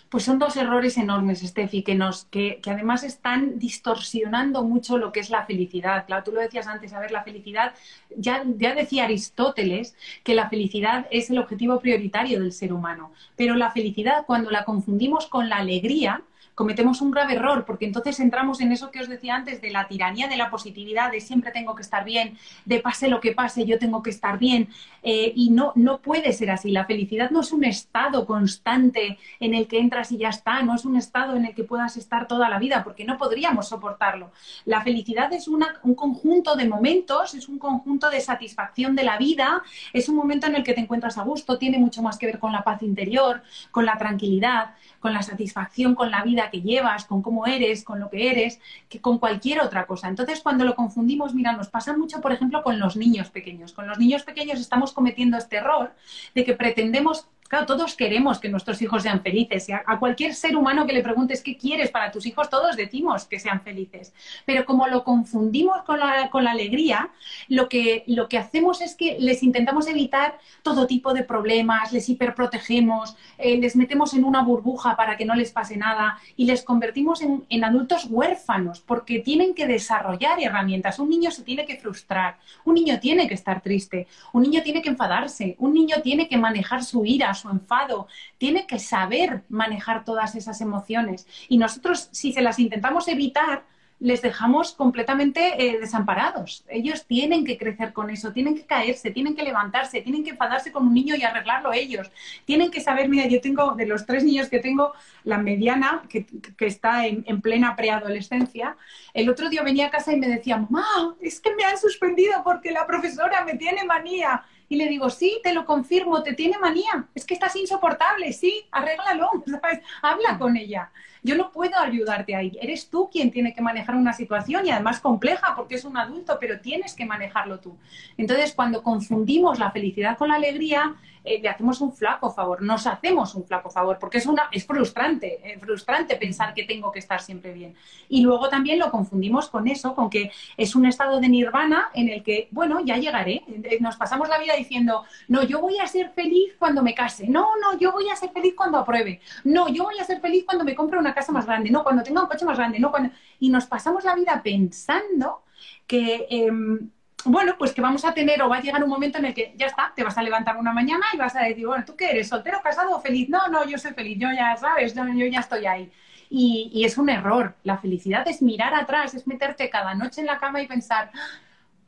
Pues son dos errores enormes, Steffi, que, nos, que, que, además están distorsionando mucho lo que es la felicidad. Claro, tú lo decías antes, a ver, la felicidad, ya, ya decía Aristóteles que la felicidad es el objetivo prioritario del ser humano, pero la felicidad cuando la confundimos con la alegría, cometemos un grave error, porque entonces entramos en eso que os decía antes, de la tiranía de la positividad, de siempre tengo que estar bien, de pase lo que pase, yo tengo que estar bien. Eh, y no, no puede ser así. La felicidad no es un estado constante en el que entras y ya está, no es un estado en el que puedas estar toda la vida, porque no podríamos soportarlo. La felicidad es un conjunto de momentos, es un conjunto de satisfacción de la vida, es un momento en el que te encuentras a gusto, tiene mucho más que ver con la paz interior, con la tranquilidad, con la satisfacción con la que llevas, con cómo eres, con lo que eres, que con cualquier otra cosa. Entonces, cuando lo confundimos, mira, nos pasa mucho, por ejemplo, con los niños pequeños. Con los niños pequeños estamos cometiendo este error de que pretendemos Claro, todos queremos que nuestros hijos sean felices. a, cualquier ser humano que le preguntes qué quieres para tus hijos, todos decimos que sean felices. Pero como lo confundimos con la, con la alegría, lo que, lo que hacemos es que les intentamos evitar todo tipo de problemas, les hiperprotegemos, eh, les metemos en una burbuja para que no les pase nada y les convertimos en, en adultos huérfanos porque tienen que desarrollar herramientas. Un niño se tiene que frustrar, un niño tiene que estar triste, un niño tiene que enfadarse, un niño tiene que manejar su ira, su enfado, tiene que saber manejar todas esas emociones. Y nosotros, si se las intentamos evitar, les dejamos completamente eh, desamparados. Ellos tienen que crecer con eso, tienen que caerse, tienen que levantarse, tienen que enfadarse con un niño y arreglarlo ellos. Tienen que saber, mira, yo tengo, de los tres niños que tengo, la mediana, que, está en, en, plena preadolescencia, el otro día venía a casa y me decía, mamá, es que me han suspendido porque la profesora me tiene manía. Y le digo, sí, te lo confirmo, te tiene manía, es que estás insoportable, sí, arréglalo. Habla con ella. Yo no puedo ayudarte ahí, eres tú quien tiene que manejar una situación y además compleja porque es un adulto, pero tienes que manejarlo tú. Entonces, cuando confundimos la felicidad con la alegría, eh, le hacemos un flaco favor, nos hacemos un flaco favor, porque es, una, es frustrante, es frustrante pensar que tengo que estar siempre bien. Y luego también lo confundimos con eso, con que es un estado de nirvana en el que, bueno, ya llegaré. Eh, nos pasamos la vida diciendo, no, yo voy a ser feliz cuando me case, no, no, yo voy a ser feliz cuando apruebe, no, yo voy a ser feliz cuando me compre una casa más grande, no, cuando tenga un coche más grande, no, cuando... Y nos pasamos la vida pensando que... Em, bueno, pues que vamos a tener o va a llegar un momento en el que ya está, te vas a levantar una mañana y vas a decir, bueno, ¿tú qué eres? ¿Soltero, casado o feliz? No, no, yo soy feliz, yo ya sabes, yo, ya estoy ahí. Y, es un error. La felicidad es mirar atrás, es meterte cada noche en la cama y pensar,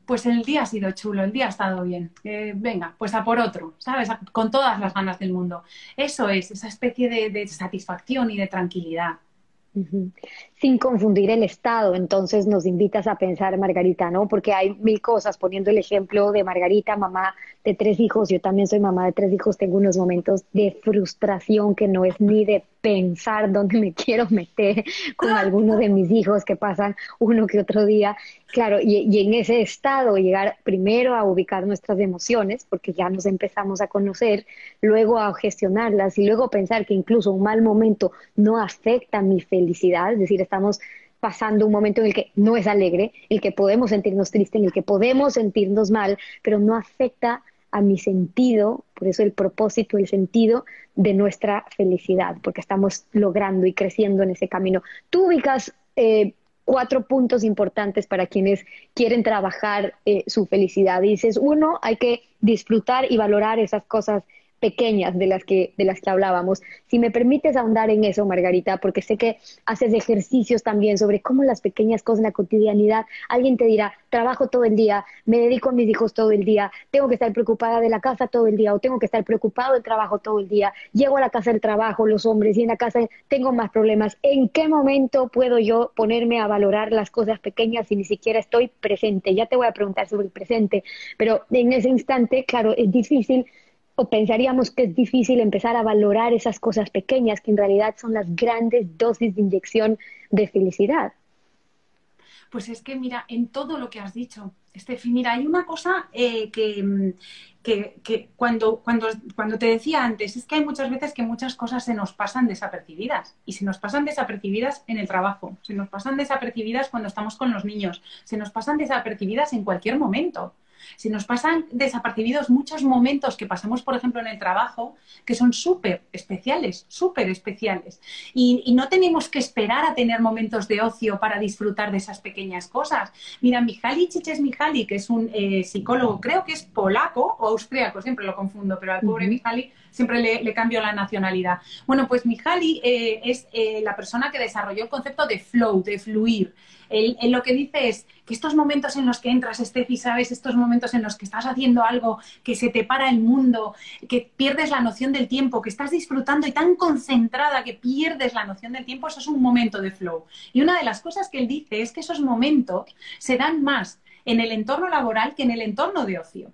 pues el día ha sido chulo, el día ha estado bien. venga, pues a por otro, ¿sabes? Con todas las ganas del mundo. Eso es, esa especie de satisfacción y de tranquilidad. Sin confundir el Estado, entonces nos invitas a pensar, Margarita, ¿no? Porque hay mil cosas, poniendo el ejemplo de Margarita, mamá de tres hijos, yo también soy mamá de tres hijos, tengo unos momentos de frustración que no es ni de pensar dónde me quiero meter con alguno de mis hijos que pasan uno que otro día. Claro, y, y, en ese estado llegar primero a ubicar nuestras emociones, porque ya nos empezamos a conocer, luego a gestionarlas y luego pensar que incluso un mal momento no afecta mi felicidad, es decir, estamos pasando un momento en el que no es alegre, en el que podemos sentirnos tristes, en el que podemos sentirnos mal, pero no afecta a mi sentido, por eso el propósito, el sentido de nuestra felicidad, porque estamos logrando y creciendo en ese camino. Tú ubicas eh, cuatro puntos importantes para quienes quieren trabajar eh, su felicidad. Dices, uno, hay que disfrutar y valorar esas cosas pequeñas de las que de las que hablábamos. Si me permites ahondar en eso, Margarita, porque sé que haces ejercicios también sobre cómo las pequeñas cosas en la cotidianidad, alguien te dirá, trabajo todo el día, me dedico a mis hijos todo el día, tengo que estar preocupada de la casa todo el día o tengo que estar preocupado del trabajo todo el día, llego a la casa del trabajo, los hombres y en la casa tengo más problemas. ¿En qué momento puedo yo ponerme a valorar las cosas pequeñas si ni siquiera estoy presente? Ya te voy a preguntar sobre el presente, pero en ese instante, claro, es difícil o pensaríamos que es difícil empezar a valorar esas cosas pequeñas que en realidad son las grandes dosis de inyección de felicidad. Pues es que, mira, en todo lo que has dicho, Estefi, mira, hay una cosa eh, que, que, cuando, cuando, cuando te decía antes, es que hay muchas veces que muchas cosas se nos pasan desapercibidas. Y se nos pasan desapercibidas en el trabajo, se nos pasan desapercibidas cuando estamos con los niños, se nos pasan desapercibidas en cualquier momento. Si nos pasan desapercibidos muchos momentos que pasamos, por ejemplo, en el trabajo, que son súper especiales, súper especiales. Y, no tenemos que esperar a tener momentos de ocio para disfrutar de esas pequeñas cosas. Mira, Mihaly Csikszentmihalyi, que es un eh, psicólogo, creo que es polaco o austríaco, siempre lo confundo, pero al pobre Mihaly siempre le, cambio la nacionalidad. Bueno, pues Mihaly eh, es eh, la persona que desarrolló el concepto de flow, de fluir. Él, lo que dice es que estos momentos en los que entras, Steffi, sabes, estos momentos en los que estás haciendo algo, que se te para el mundo, que pierdes la noción del tiempo, que estás disfrutando y tan concentrada que pierdes la noción del tiempo, eso es un momento de flow. Y una de las cosas que él dice es que esos momentos se dan más en el entorno laboral que en el entorno de ocio.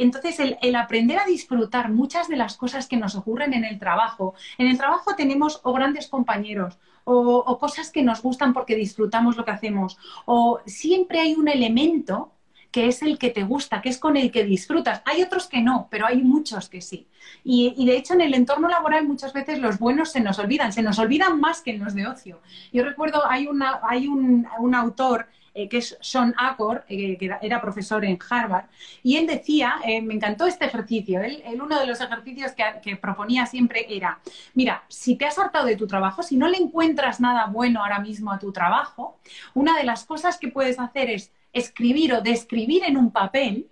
Entonces, el, aprender a disfrutar muchas de las cosas que nos ocurren en el trabajo. En el trabajo tenemos o grandes compañeros, o, cosas que nos gustan porque disfrutamos lo que hacemos, o siempre hay un elemento que es el que te gusta, que es con el que disfrutas. Hay otros que no, pero hay muchos que sí. Y, de hecho en el entorno laboral muchas veces los buenos se nos olvidan, se nos olvidan más que en los de ocio. Yo recuerdo, hay, una, hay un, un autor eh, que es Sean Acor, eh, que era profesor en Harvard, y él decía, eh, me encantó este ejercicio, él, uno de los ejercicios que, proponía siempre era, mira, si te has hartado de tu trabajo, si no le encuentras nada bueno ahora mismo a tu trabajo, una de las cosas que puedes hacer es escribir o describir en un papel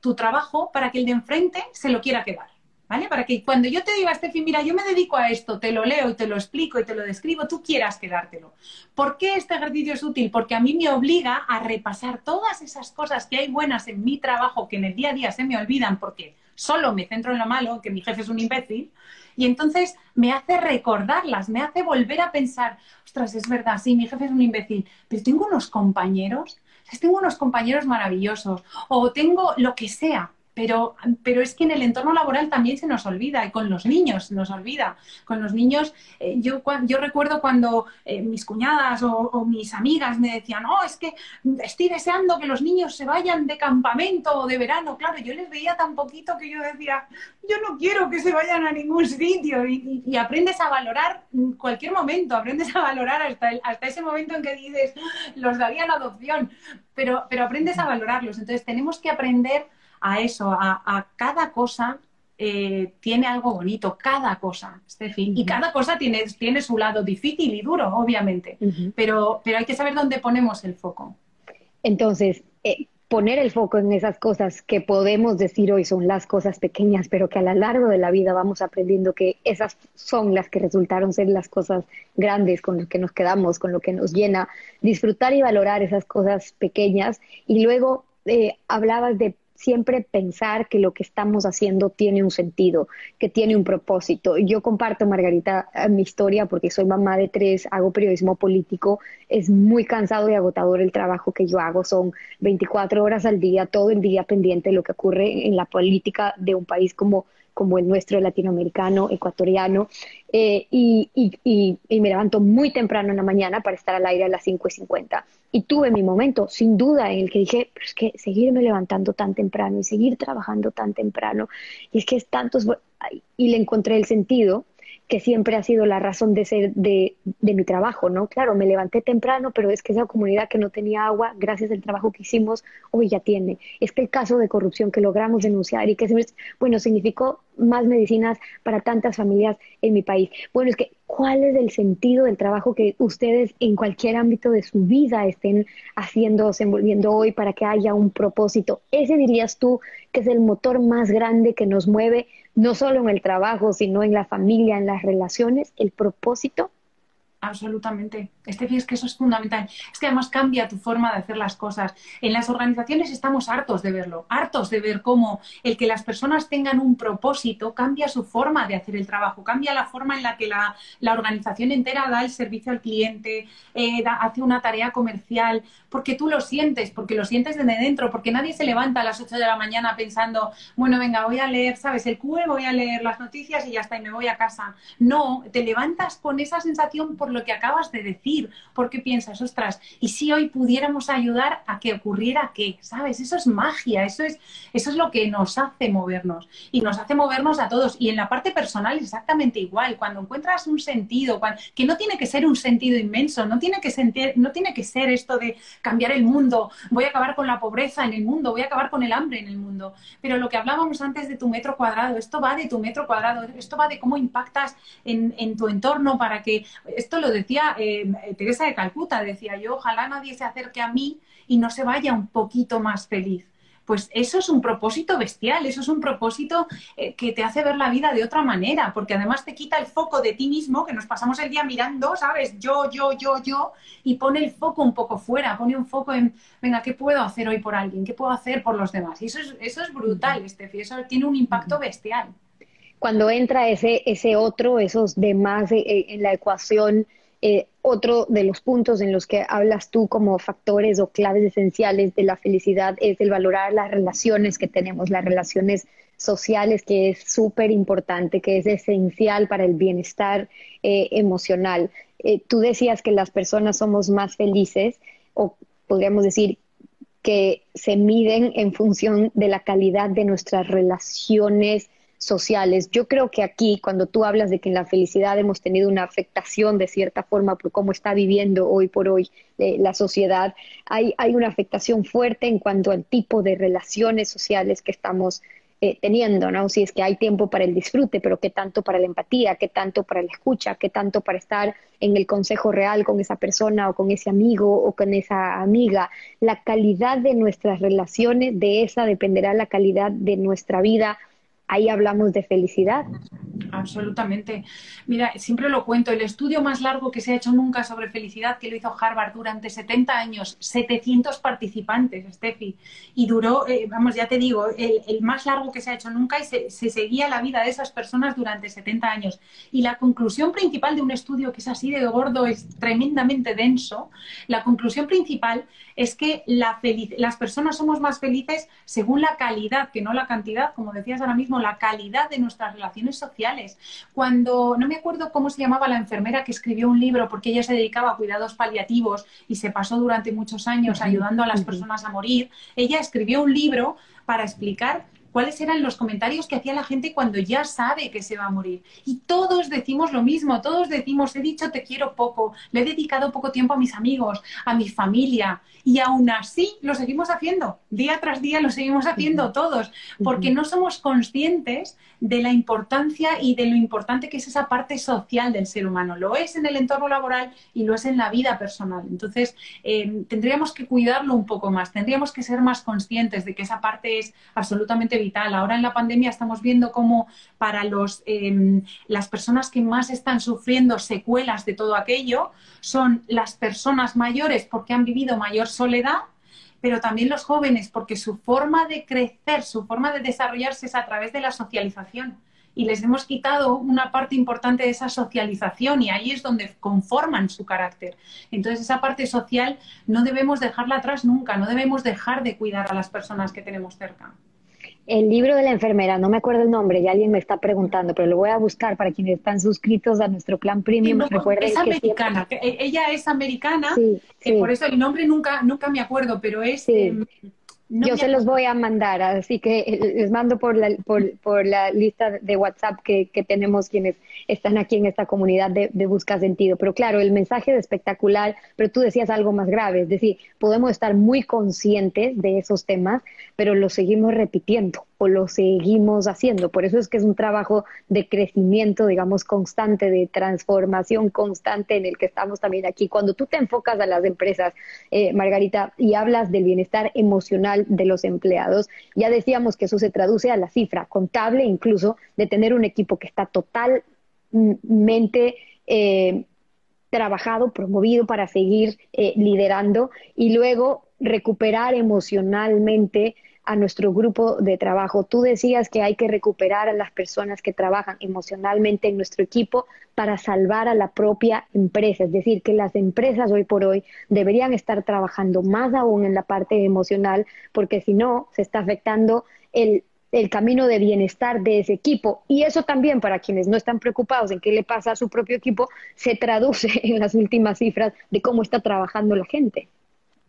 tu trabajo para que el de enfrente se lo quiera quedar. ¿Vale? Para que cuando yo te diga, Steffi, mira, yo me dedico a esto, te lo leo y te lo explico y te lo describo, tú quieras quedártelo. ¿Por qué este ejercicio es útil? Porque a mí me obliga a repasar todas esas cosas que hay buenas en mi trabajo que en el día a día se me olvidan porque solo me centro en lo malo, que mi jefe es un imbécil, y entonces me hace recordarlas, me hace volver a pensar, ostras, es verdad, sí, mi jefe es un imbécil, pero tengo unos compañeros, tengo unos compañeros maravillosos, o tengo lo que sea, pero, pero es que en el entorno laboral también se nos olvida, y con los niños nos olvida. Con los niños, eh, yo, yo recuerdo cuando eh, mis cuñadas o, mis amigas me decían, oh, es que estoy deseando que los niños se vayan de campamento o de verano. Claro, yo les veía tan poquito que yo decía, yo no quiero que se vayan a ningún sitio. Y, aprendes a valorar cualquier momento, aprendes a valorar hasta, hasta ese momento en que dices, los daría la adopción, pero, pero aprendes a valorarlos. Entonces tenemos que aprender a eso, a, cada cosa eh, tiene algo bonito, cada cosa, Steffi. Y cada cosa tiene, tiene su lado difícil y duro, obviamente, pero, pero hay que saber dónde ponemos el foco. Entonces, eh, poner el foco en esas cosas que podemos decir hoy son las cosas pequeñas, pero que a lo largo de la vida vamos aprendiendo que esas son las que resultaron ser las cosas grandes con las que nos quedamos, con lo que nos llena, disfrutar y valorar esas cosas pequeñas. Y luego eh, hablabas de siempre pensar que lo que estamos haciendo tiene un sentido, que tiene un propósito. Yo comparto, Margarita, eh, mi historia porque soy mamá de tres, hago periodismo político, es muy cansado y agotador el trabajo que yo hago, son 24 horas al día, todo el día pendiente de lo que ocurre en la política de un país como como el nuestro latinoamericano, ecuatoriano, eh, y, me levanto muy temprano en la mañana para estar al aire a las 5 y 50. Y tuve mi momento, sin duda, en el que dije, pero es que seguirme levantando tan temprano y seguir trabajando tan temprano, y es que es tantos, y le encontré el sentido, que siempre ha sido la razón de ser de, de, mi trabajo, ¿no? Claro, me levanté temprano, pero es que esa comunidad que no tenía agua, gracias al trabajo que hicimos, hoy ya tiene. Es que el caso de corrupción que logramos denunciar y que, bueno, significó más medicinas para tantas familias en mi país. Bueno, es que, ¿cuál es el sentido del trabajo que ustedes en cualquier ámbito de su vida estén haciendo, envolviendo hoy para que haya un propósito? Ese dirías tú que es el motor más grande que nos mueve, no solo en el trabajo, sino en la familia, en las relaciones, el propósito. Absolutamente. Estefi, es que eso es fundamental. Es que además cambia tu forma de hacer las cosas. En las organizaciones estamos hartos de verlo, hartos de ver cómo el que las personas tengan un propósito cambia su forma de hacer el trabajo, cambia la forma en la que la, organización entera da el servicio al cliente, eh, hace una tarea comercial, porque tú lo sientes, porque lo sientes desde dentro, porque nadie se levanta a las 8 de la mañana pensando, bueno, venga, voy a leer, ¿sabes? El QE, voy a leer las noticias y ya está, y me voy a casa. No, te levantas con esa sensación por lo que acabas de decir, porque piensas, ostras, ¿y si hoy pudiéramos ayudar a que ocurriera qué? ¿Sabes? Eso es magia, eso es, eso es lo que nos hace movernos y nos hace movernos a todos. Y en la parte personal exactamente igual, cuando encuentras un sentido, que no tiene que ser un sentido inmenso, no tiene, que sentir, no tiene que ser esto de cambiar el mundo, voy a acabar con la pobreza en el mundo, voy a acabar con el hambre en el mundo. Pero lo que hablábamos antes de tu metro cuadrado, esto va de tu metro cuadrado, esto va de cómo impactas en, en tu entorno para que, esto lo decía eh, Teresa de Calcuta, decía yo, ojalá nadie se acerque a mí y no se vaya un poquito más feliz. Pues eso es un propósito bestial, eso es un propósito eh, que te hace ver la vida de otra manera, porque además te quita el foco de ti mismo, que nos pasamos el día mirando, ¿sabes? Yo, yo, yo, yo, y pone el foco un poco fuera, pone un foco en, venga, ¿qué puedo hacer hoy por alguien? ¿Qué puedo hacer por los demás? Y eso es, eso es brutal, Estefi, eso tiene un impacto bestial. Cuando entra ese, ese otro, esos demás eh, en la ecuación, eh, otro de los puntos en los que hablas tú como factores o claves esenciales de la felicidad es el valorar las relaciones que tenemos, las relaciones sociales, que es súper importante, que es esencial para el bienestar eh, emocional. Eh, tú decías que las personas somos más felices, o podríamos decir que se miden en función de la calidad de nuestras relaciones sociales. Yo creo que aquí, cuando tú hablas de que en la felicidad hemos tenido una afectación de cierta forma por cómo está viviendo hoy por hoy eh, la sociedad, hay, hay una afectación fuerte en cuanto al tipo de relaciones sociales que estamos eh, teniendo, ¿no? Si es que hay tiempo para el disfrute, pero qué tanto para la empatía, qué tanto para la escucha, qué tanto para estar en el consejo real con esa persona o con ese amigo o con esa amiga. La calidad de nuestras relaciones, de esa dependerá la calidad de nuestra vida ahí hablamos de felicidad. Absolutamente. Mira, siempre lo cuento, el estudio más largo que se ha hecho nunca sobre felicidad, que lo hizo Harvard durante 70 años, 700 participantes, Steffi, y duró, eh, vamos, ya te digo, el, más largo que se ha hecho nunca y se, seguía la vida de esas personas durante 70 años. Y la conclusión principal de un estudio que es así de gordo, es tremendamente denso, la conclusión principal es que la las personas somos más felices según la calidad, que no la cantidad, como decías ahora mismo, la calidad de nuestras relaciones sociales. Cuando, no me acuerdo cómo se llamaba la enfermera que escribió un libro porque ella se dedicaba a cuidados paliativos y se pasó durante muchos años ayudando a las personas a morir, ella escribió un libro para explicar cuáles eran los comentarios que hacía la gente cuando ya sabe que se va a morir. Y todos decimos lo mismo, todos decimos, he dicho te quiero poco, le he dedicado poco tiempo a mis amigos, a mi familia, y aún así lo seguimos haciendo, día tras día lo seguimos haciendo todos, porque no somos conscientes de la importancia y de lo importante que es esa parte social del ser humano. Lo es en el entorno laboral y lo es en la vida personal. Entonces, eh, tendríamos que cuidarlo un poco más, tendríamos que ser más conscientes de que esa parte es absolutamente vital. Ahora en la pandemia estamos viendo cómo para los, em, las personas que más están sufriendo secuelas de todo aquello son las personas mayores porque han vivido mayor soledad pero también los jóvenes, porque su forma de crecer, su forma de desarrollarse es a través de la socialización. Y les hemos quitado una parte importante de esa socialización y ahí es donde conforman su carácter. Entonces esa parte social no debemos dejarla atrás nunca, no debemos dejar de cuidar a las personas que tenemos cerca. El libro de la enfermera, no me acuerdo el nombre, ya alguien me está preguntando, pero lo voy a buscar para quienes están suscritos a nuestro plan premium. es americana, ella es americana, eh, por eso el nombre nunca, nunca me acuerdo, pero es... Yo se los voy a mandar, así que eh, les mando por la, por, la lista de WhatsApp que, tenemos quienes están aquí en esta comunidad de, de Busca Sentido. Pero claro, el mensaje es espectacular, pero tú decías algo más grave, es decir, podemos estar muy conscientes de esos temas, pero lo seguimos repitiendo o lo seguimos haciendo. Por eso es que es un trabajo de crecimiento, digamos, constante, de transformación constante en el que estamos también aquí. Cuando tú te enfocas a las empresas, eh, Margarita, y hablas del bienestar emocional de los empleados, ya decíamos que eso se traduce a la cifra contable incluso de tener un equipo que está totalmente... Eh, trabajado, promovido para seguir eh, liderando y luego recuperar emocionalmente a nuestro grupo de trabajo. Tú decías que hay que recuperar a las personas que trabajan emocionalmente en nuestro equipo para salvar a la propia empresa. Es decir, que las empresas hoy por hoy deberían estar trabajando más aún en la parte emocional, porque si no, se está afectando el, el camino de bienestar de ese equipo. Y eso también, para quienes no están preocupados en qué le pasa a su propio equipo, se traduce en las últimas cifras de cómo está trabajando la gente.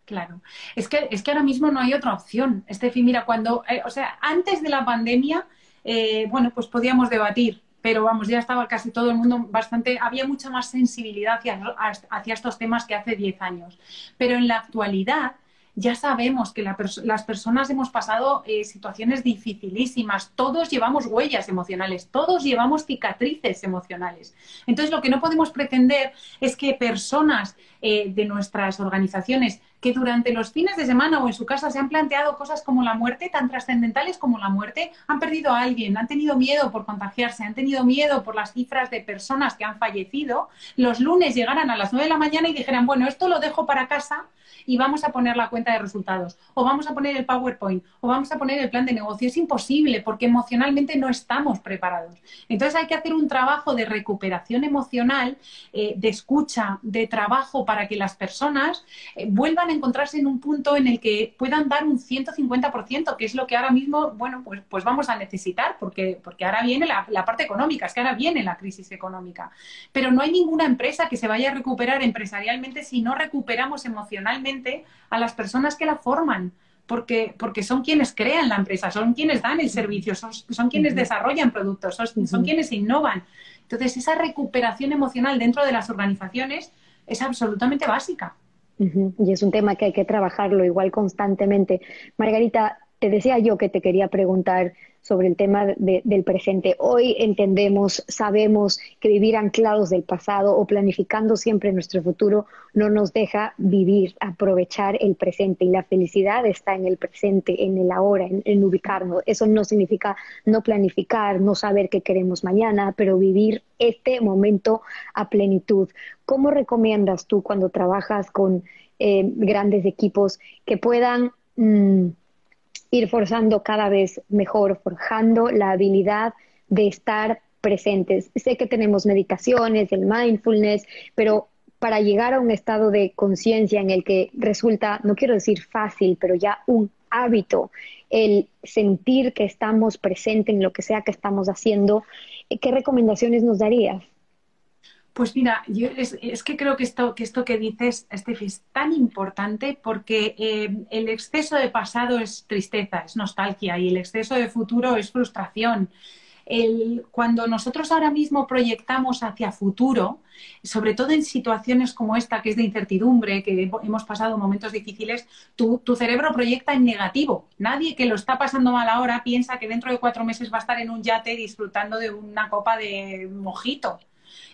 Claro, es que, es que ahora mismo no hay otra opción. Estefi, mira, cuando, eh, o sea, antes de la pandemia, eh, bueno, pues podíamos debatir, pero vamos, ya estaba casi todo el mundo bastante, había mucha más sensibilidad hacia, hacia estos temas que hace 10 años. Pero en la actualidad, ya sabemos que las personas hemos pasado eh, situaciones dificilísimas, todos llevamos huellas emocionales, todos llevamos cicatrices emocionales. Entonces, lo que no podemos pretender es que personas de nuestras organizaciones que durante los fines de semana o en su casa se han planteado cosas como la muerte, tan trascendentales como la muerte, han perdido a alguien, han tenido miedo por contagiarse, han tenido miedo por las cifras de personas que han fallecido, los lunes llegaran a las 9 de la mañana y dijeran, bueno, esto lo dejo para casa y vamos a poner la cuenta de resultados, o vamos a poner el PowerPoint, o vamos a poner el plan de negocio. Es imposible porque emocionalmente no estamos preparados. Entonces hay que hacer un trabajo de recuperación emocional, eh, de escucha, de trabajo para que las personas eh, vuelvan a encontrarse en un punto en el que puedan dar un 150%, que es lo que ahora mismo, bueno, pues, pues vamos a necesitar, porque, porque ahora viene la, la parte económica, es que ahora viene la crisis económica. Pero no hay ninguna empresa que se vaya a recuperar empresarialmente si no recuperamos emocionalmente a las personas que la forman. Porque, porque, son quienes crean la empresa, son quienes dan el servicio, son, son quienes desarrollan productos, son, quienes innovan. Entonces, esa recuperación emocional dentro de las organizaciones es absolutamente básica. Y es un tema que hay que trabajarlo igual constantemente. Margarita, te decía yo que te quería preguntar sobre el tema del presente. Hoy entendemos, sabemos que vivir anclados del pasado o planificando siempre nuestro futuro no nos deja vivir, aprovechar el presente. Y la felicidad está en el presente, en el ahora, en, ubicarnos. Eso no significa no planificar, no saber qué queremos mañana, pero vivir este momento a plenitud. ¿Cómo recomiendas tú cuando trabajas con eh, grandes equipos que puedan... Mm, ir forzando cada vez mejor, forjando la habilidad de estar presentes. Sé que tenemos meditaciones, el mindfulness, pero para llegar a un estado de conciencia en el que resulta, no quiero decir fácil, pero ya un hábito, el sentir que estamos presentes en lo que sea que estamos haciendo, ¿qué recomendaciones nos darías? Pues mira, yo es, que creo que esto, que esto que dices, Steffi, es tan importante porque eh, el exceso de pasado es tristeza, es nostalgia y el exceso de futuro es frustración. cuando nosotros ahora mismo proyectamos hacia futuro, sobre todo en situaciones como esta, que es de incertidumbre, que hemos pasado momentos difíciles, tu, cerebro proyecta en negativo. Nadie que lo está pasando mal ahora piensa que dentro de cuatro meses va a estar en un yate disfrutando de una copa de mojito.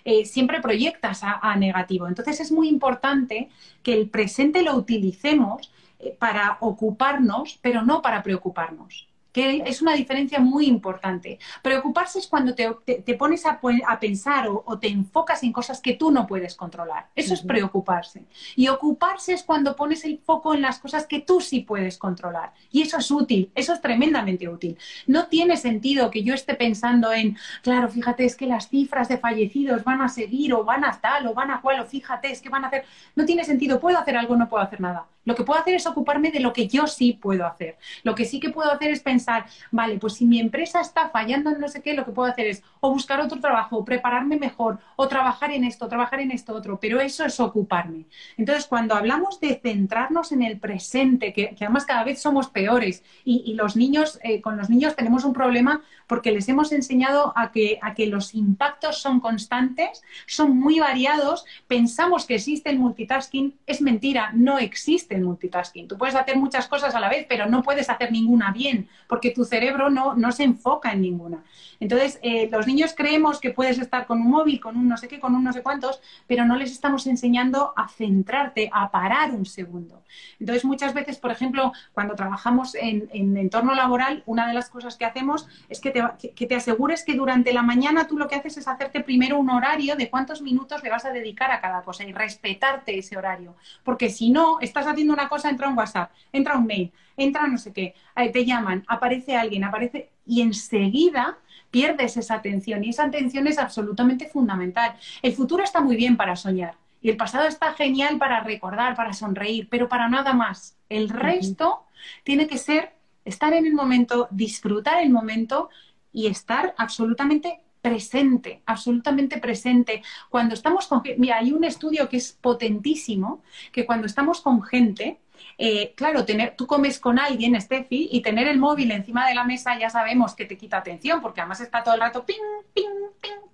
Eh, siempre proyectas a, negativo. Entonces es muy importante que el presente lo utilicemos eh, para ocuparnos, pero no para preocuparnos que es una diferencia muy importante. Preocuparse es cuando te, pones a, pensar o, te enfocas en cosas que tú no puedes controlar. Eso es preocuparse. Y ocuparse es cuando pones el foco en las cosas que tú sí puedes controlar. Y eso es útil, eso es tremendamente útil. No tiene sentido que yo esté pensando en, claro, fíjate, es que las cifras de fallecidos van a seguir o van a tal o van a cual, o fíjate, es que van a hacer... No tiene sentido, puedo hacer algo, no puedo hacer nada Lo que puedo hacer es ocuparme de lo que yo sí puedo hacer. Lo que sí que puedo hacer es pensar, vale, pues si mi empresa está fallando en no sé qué, lo que puedo hacer es o buscar otro trabajo, o prepararme mejor, o trabajar en esto, trabajar en esto otro, pero eso es ocuparme. Entonces, cuando hablamos de centrarnos en el presente, que, además cada vez somos peores, y, los niños, eh, con los niños tenemos un problema porque les hemos enseñado a que, a que los impactos son constantes, son muy variados, pensamos que existe el multitasking, es mentira, no existe el multitasking. Tú puedes hacer muchas cosas a la vez, pero no puedes hacer ninguna bien, porque tu cerebro no, no se enfoca en ninguna. Entonces, eh, los niños creemos que puedes estar con un móvil, con un no sé qué, con un no sé cuántos, pero no les estamos enseñando a centrarte, a parar un segundo. Entonces, muchas veces, por ejemplo, cuando trabajamos en, en entorno laboral, una de las cosas que hacemos es que que te asegures que durante la mañana tú lo que haces es hacerte primero un horario de cuántos minutos le vas a dedicar a cada cosa y respetarte ese horario. Porque si no, estás haciendo una cosa, entra un WhatsApp, entra un mail, entra no sé qué, eh, te llaman, aparece alguien, aparece y enseguida pierdes esa atención y esa atención es absolutamente fundamental. El futuro está muy bien para soñar y el pasado está genial para recordar, para sonreír, pero para nada más. El resto tiene que ser estar en el momento, disfrutar el momento y estar absolutamente presente, absolutamente presente. Cuando estamos con mira, hay un estudio que es potentísimo, que cuando estamos con gente, eh, claro, tener, tú comes con alguien, Steffi, y tener el móvil encima de la mesa ya sabemos que te quita atención, porque además está todo el rato ping, ping, ping.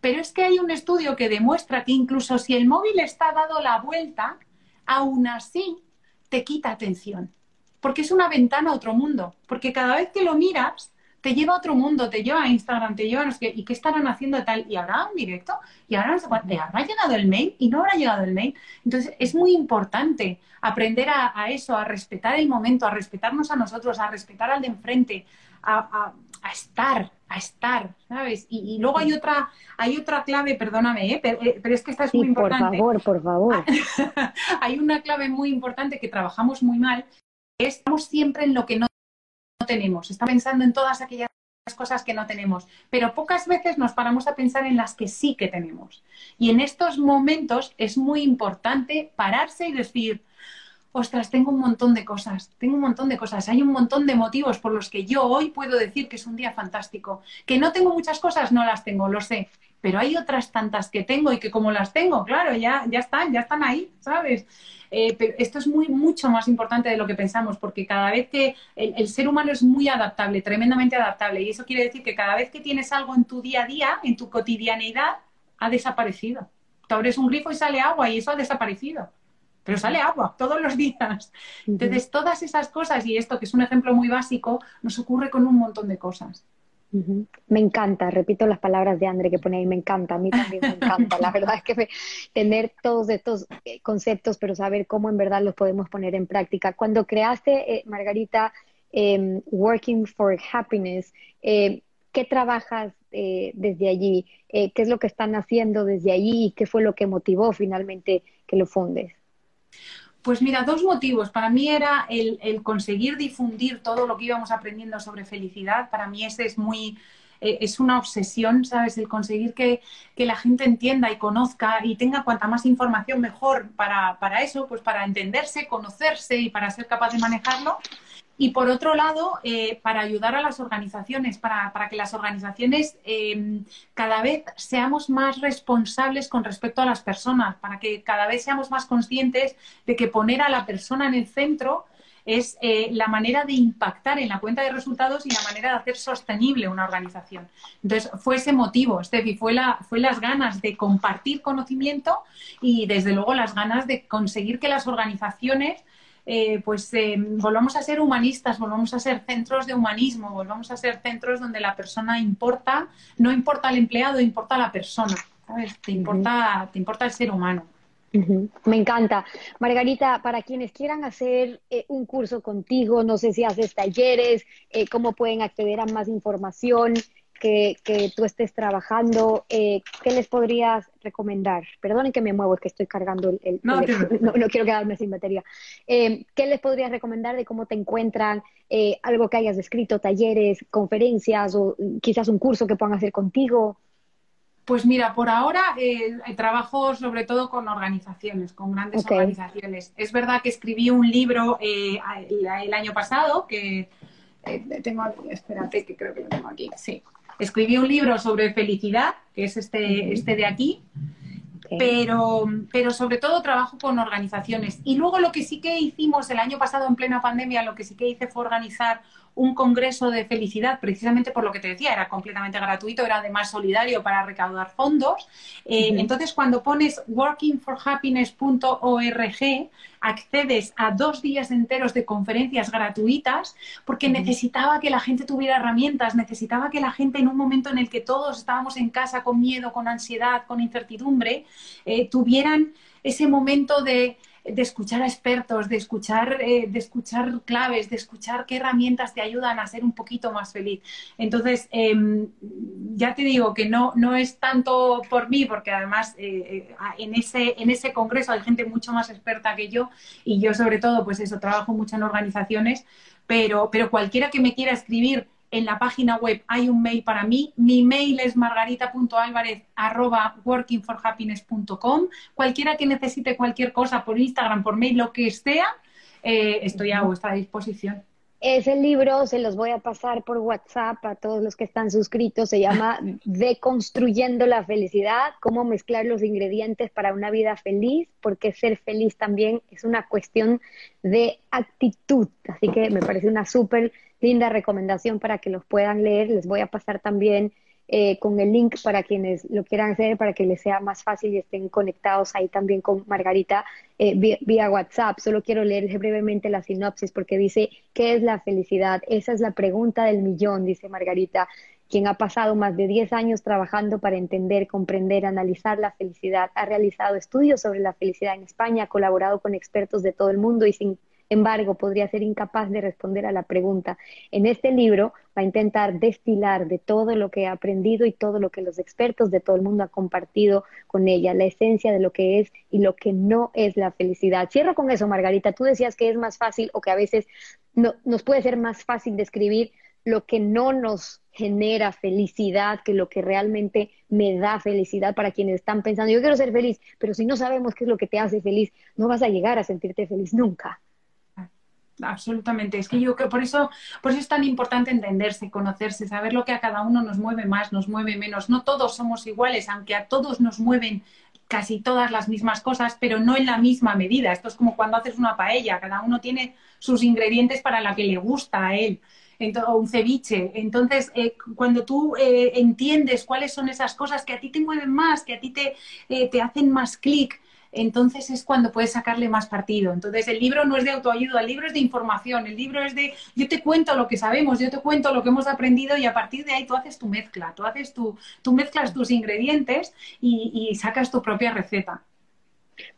Pero es que hay un estudio que demuestra que incluso si el móvil está dado la vuelta, aún así te quita atención. Porque es una ventana a otro mundo. Porque cada vez que lo miras, te lleva a otro mundo, te lleva a Instagram, te lleva a no sé qué, ¿y qué estarán haciendo tal? ¿Y habrá un directo? ¿Y ahora no sé ¿Habrá llegado el mail? ¿Y no habrá llegado el mail? Entonces, es muy importante aprender a, eso, a respetar el momento, a respetarnos a nosotros, a respetar al de enfrente, a, estar, a estar, ¿sabes? Y, luego hay otra, hay otra clave, perdóname, ¿eh? eh pero, es que esta es muy importante. Por favor, por favor. hay una clave muy importante que trabajamos muy mal, estamos siempre en lo que no tenemos, está pensando en todas aquellas cosas que no tenemos, pero pocas veces nos paramos a pensar en las que sí que tenemos. Y en estos momentos es muy importante pararse y decir, ostras, tengo un montón de cosas, tengo un montón de cosas, hay un montón de motivos por los que yo hoy puedo decir que es un día fantástico. Que no tengo muchas cosas, no las tengo, lo sé, pero hay otras tantas que tengo y que como las tengo, claro, ya, ya están, ya están ahí, ¿sabes? Eh, pero esto es muy, mucho más importante de lo que pensamos, porque cada vez que el, ser humano es muy adaptable, tremendamente adaptable, y eso quiere decir que cada vez que tienes algo en tu día a día, en tu cotidianeidad, ha desaparecido. Tú abres un grifo y sale agua y eso ha desaparecido. Pero sale agua todos los días. Entonces, todas esas cosas, y esto que es un ejemplo muy básico, nos ocurre con un montón de cosas. Me encanta, repito las palabras de André que pone ahí, me encanta, a mí también me encanta. La verdad es que tener todos estos eh, conceptos, pero saber cómo en verdad los podemos poner en práctica. Cuando creaste, eh, Margarita, em, Working for Happiness, eh, ¿qué trabajas desde allí? ¿Qué es lo que están haciendo desde allí? ¿Qué fue lo que motivó finalmente que lo fundes? Pues mira, dos motivos. Para mí era el, conseguir difundir todo lo que íbamos aprendiendo sobre felicidad. Para mí ese es muy, eh, es una obsesión, ¿sabes? El conseguir que, la gente entienda y conozca y tenga cuanta más información mejor para, para eso, pues para entenderse, conocerse y para ser capaz de manejarlo. Y por otro lado, eh, para ayudar a las organizaciones, para, que las organizaciones em, cada vez seamos más responsables con respecto a las personas, para que cada vez seamos más conscientes de que poner a la persona en el centro es eh, la manera de impactar en la cuenta de resultados y la manera de hacer sostenible una organización. Entonces, fue ese motivo, Steffi, fue, la, fue las ganas de compartir conocimiento y, desde luego, las ganas de conseguir que las organizaciones eh, pues eh, volvamos a ser humanistas, volvamos a ser centros de humanismo, volvamos a ser centros donde la persona importa, no importa el empleado, importa la persona, ¿sabes? Te importa, te importa el ser humano. Me encanta. Margarita, para quienes quieran hacer eh, un curso contigo, no sé si haces talleres, cómo pueden acceder a más información, que, que tú estés trabajando, eh, ¿qué les podrías recomendar? Perdonen que me muevo, es que estoy cargando el... no, no, quiero quedarme sin batería. Eh, ¿Qué les podrías recomendar de cómo te encuentran? Eh, algo que hayas escrito, talleres, conferencias o quizás un curso que puedan hacer contigo. Pues mira, por ahora eh, trabajo sobre todo con organizaciones, con grandes organizaciones. Es verdad que escribí un libro eh, el, año pasado, que eh, tengo, espérate, que creo que lo tengo aquí, sí. Escribí un libro sobre felicidad, que es este, este de aquí, pero, pero sobre todo trabajo con organizaciones. Y luego lo que sí que hicimos el año pasado en plena pandemia, lo que sí que hice fue organizar un congreso de felicidad, precisamente por lo que te decía, era completamente gratuito, era además solidario para recaudar fondos. Eh, entonces, cuando pones workingforhappiness.org, accedes a dos días enteros de conferencias gratuitas porque necesitaba que la gente tuviera herramientas, necesitaba que la gente en un momento en el que todos estábamos en casa con miedo, con ansiedad, con incertidumbre, eh, tuvieran ese momento de de escuchar a expertos, de escuchar, eh, de escuchar claves, de escuchar qué herramientas te ayudan a ser un poquito más feliz. Entonces, em, ya te digo que no, no es tanto por mí, porque además eh, eh, en, ese, en ese congreso hay gente mucho más experta que yo y yo sobre todo, pues eso, trabajo mucho en organizaciones, pero, pero cualquiera que me quiera escribir en la página web hay un mail para mí. Mi mail es margarita.alvarez.workingforhappiness.com. Cualquiera que necesite cualquier cosa por Instagram, por mail, lo que sea, eh, estoy a vuestra disposición. Ese libro se los voy a pasar por WhatsApp a todos los que están suscritos. Se llama Deconstruyendo la felicidad, cómo mezclar los ingredientes para una vida feliz, porque ser feliz también es una cuestión de actitud. Así que me parece una súper linda recomendación para que los puedan leer. Les voy a pasar también eh, con el link para quienes lo quieran hacer, para que les sea más fácil y estén conectados ahí también con Margarita eh, vía, WhatsApp. Solo quiero leer brevemente la sinopsis porque dice, ¿qué es la felicidad? Esa es la pregunta del millón, dice Margarita quien ha pasado más de 10 años trabajando para entender, comprender, analizar la felicidad, ha realizado estudios sobre la felicidad en España, ha colaborado con expertos de todo el mundo y sin embargo podría ser incapaz de responder a la pregunta. En este libro va a intentar destilar de todo lo que ha aprendido y todo lo que los expertos de todo el mundo han compartido con ella, la esencia de lo que es y lo que no es la felicidad. Cierro con eso, Margarita. Tú decías que es más fácil o que a veces no, nos puede ser más fácil describir lo que no nos genera felicidad que lo que realmente me da felicidad para quienes están pensando, yo quiero ser feliz, pero si no sabemos qué es lo que te hace feliz, no vas a llegar a sentirte feliz nunca absolutamente. Es que yo creo, por eso, por eso es tan importante entenderse, conocerse, saber lo que a cada uno nos mueve más, nos mueve menos. No todos somos iguales, aunque a todos nos mueven casi todas las mismas cosas, pero no en la misma medida. Esto es como cuando haces una paella, cada uno tiene sus ingredientes para la que le gusta a él. o un ceviche. Entonces, eh, cuando tú eh, entiendes cuáles son esas cosas que a ti te mueven más, que a ti te, eh, te hacen más clic, entonces es cuando puedes sacarle más partido. Entonces el libro no es de autoayuda, el libro es de información, el libro es de yo te cuento lo que sabemos, yo te cuento lo que hemos aprendido y a partir de ahí tú haces tu mezcla, tú haces tu, tú mezclas tus ingredientes y, sacas tu propia receta.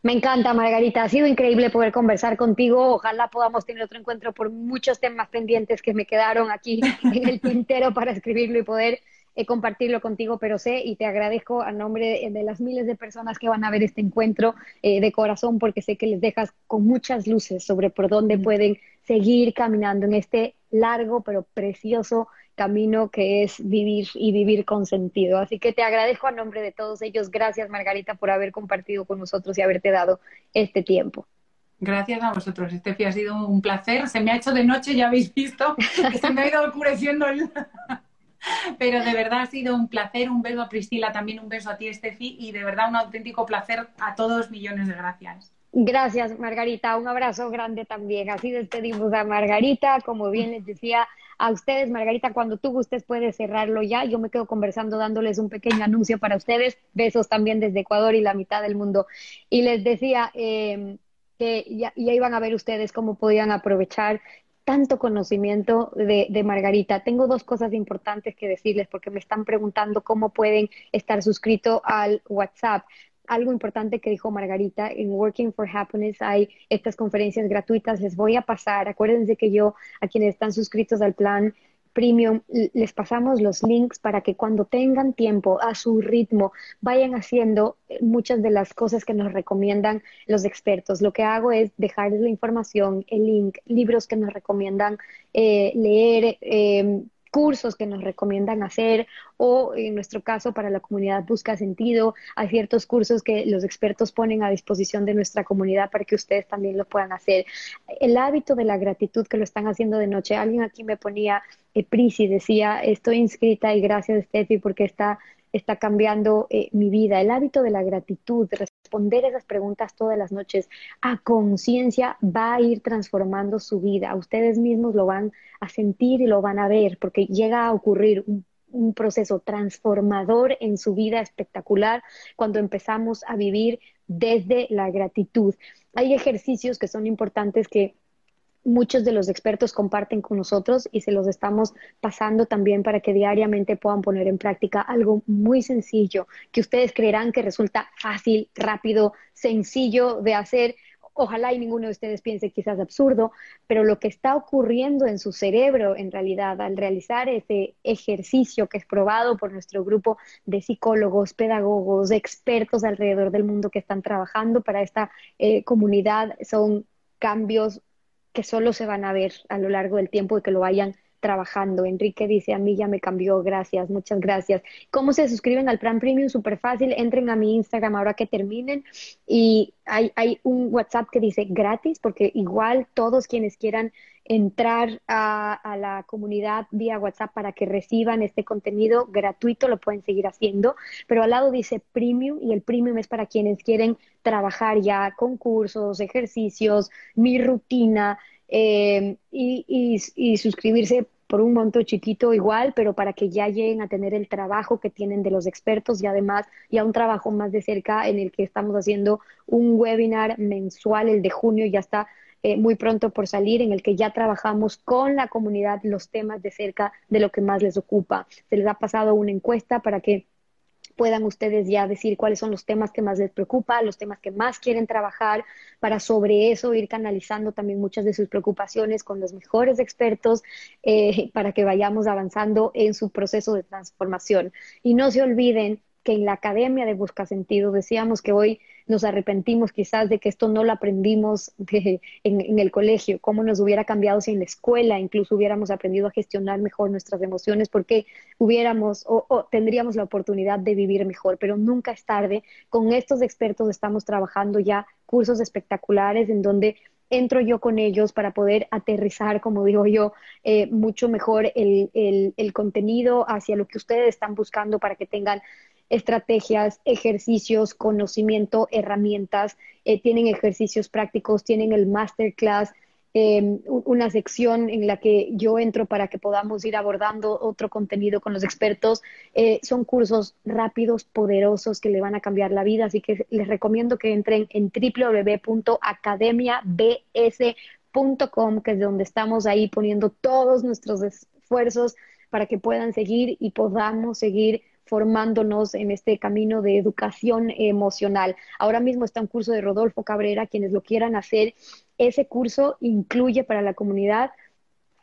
Me encanta, Margarita. Ha sido increíble poder conversar contigo. Ojalá podamos tener otro encuentro por muchos temas pendientes que me quedaron aquí en el tintero para escribirlo y poder compartirlo contigo, pero sé y te agradezco a nombre de, las miles de personas que van a ver este encuentro eh, de corazón, porque sé que les dejas con muchas luces sobre por dónde pueden seguir caminando en este largo pero precioso camino que es vivir y vivir con sentido. Así que te agradezco a nombre de todos ellos. Gracias, Margarita, por haber compartido con nosotros y haberte dado este tiempo. Gracias a vosotros, Estefi, ha sido un placer. Se me ha hecho de noche, ya habéis visto, que se me ha ido oscureciendo el... Pero de verdad ha sido un placer, un beso a Priscila, también un beso a ti, Estefi, y de verdad un auténtico placer a todos, millones de gracias. Gracias, Margarita. Un abrazo grande también. Así despedimos a Margarita. Como bien les decía a ustedes, Margarita, cuando tú gustes puedes cerrarlo ya. Yo me quedo conversando dándoles un pequeño anuncio para ustedes. Besos también desde Ecuador y la mitad del mundo. Y les decía eh, que ya, ya iban a ver ustedes cómo podían aprovechar tanto conocimiento de, Margarita. Tengo dos cosas importantes que decirles porque me están preguntando cómo pueden estar suscritos al WhatsApp. Algo importante que dijo Margarita, en Working for Happiness hay estas conferencias gratuitas, les voy a pasar, acuérdense que yo, a quienes están suscritos al plan, Premium, les pasamos los links para que cuando tengan tiempo a su ritmo vayan haciendo eh, muchas de las cosas que nos recomiendan los expertos. Lo que hago es dejarles la información, el link, libros que nos recomiendan eh, leer. Em, cursos que nos recomiendan hacer o en nuestro caso para la comunidad Busca Sentido, hay ciertos cursos que los expertos ponen a disposición de nuestra comunidad para que ustedes también lo puedan hacer. El hábito de la gratitud que lo están haciendo de noche, alguien aquí me ponía, eh, Prisi decía, estoy inscrita y gracias Steffi porque está está cambiando eh, mi vida. El hábito de la gratitud, de responder esas preguntas todas las noches a conciencia va a ir transformando su vida. Ustedes mismos lo van a sentir y lo van a ver porque llega a ocurrir un proceso transformador en su vida espectacular cuando empezamos a vivir desde la gratitud. Hay ejercicios que son importantes que muchos de los expertos comparten con nosotros y se los estamos pasando también para que diariamente puedan poner en práctica algo muy sencillo que ustedes creerán que resulta fácil, rápido, sencillo de hacer. Ojalá y ninguno de ustedes piense quizás absurdo, pero lo que está ocurriendo en su cerebro en realidad al realizar ese ejercicio que es probado por nuestro grupo de psicólogos, pedagogos, expertos alrededor del mundo que están trabajando para esta eh, comunidad son cambios que solo se van a ver a lo largo del tiempo y que lo vayan trabajando. Enrique dice, a mí ya me cambió, gracias, muchas gracias. ¿Cómo se suscriben al plan premium? Súper fácil, entren a mi Instagram ahora que terminen y hay, un WhatsApp que dice gratis, porque igual todos quienes quieran entrar a, a, la comunidad vía WhatsApp para que reciban este contenido gratuito, lo pueden seguir haciendo, pero al lado dice premium y el premium es para quienes quieren trabajar ya con cursos, ejercicios, mi rutina eh, y, y, suscribirse por un monto chiquito igual, pero para que ya lleguen a tener el trabajo que tienen de los expertos y además ya un trabajo más de cerca en el que estamos haciendo un webinar mensual, el de junio ya está eh, muy pronto por salir, en el que ya trabajamos con la comunidad los temas de cerca de lo que más les ocupa. Se les ha pasado una encuesta para que puedan ustedes ya decir cuáles son los temas que más les preocupa, los temas que más quieren trabajar, para sobre eso ir canalizando también muchas de sus preocupaciones con los mejores expertos eh, para que vayamos avanzando en su proceso de transformación. Y no se olviden que en la Academia de Busca Sentido decíamos que hoy nos arrepentimos quizás de que esto no lo aprendimos en, el colegio, cómo nos hubiera cambiado si en la escuela incluso hubiéramos aprendido a gestionar mejor nuestras emociones, porque hubiéramos o, tendríamos la oportunidad de vivir mejor, pero nunca es tarde. Con estos expertos estamos trabajando ya cursos espectaculares en donde entro yo con ellos para poder aterrizar, como digo yo, eh, mucho mejor el, el, contenido hacia lo que ustedes están buscando para que tengan estrategias, ejercicios, conocimiento, herramientas, eh, tienen ejercicios prácticos, tienen el masterclass, eh, una sección en la que yo entro para que podamos ir abordando otro contenido con los expertos. Eh, son cursos rápidos, poderosos que le van a cambiar la vida, así que les recomiendo que entren en www.academiabs.com, que es donde estamos ahí poniendo todos nuestros esfuerzos para que puedan seguir y podamos seguir formándonos en este camino de educación emocional. Ahora mismo está un curso de Rodolfo Cabrera, quienes lo quieran hacer. Ese curso incluye para la comunidad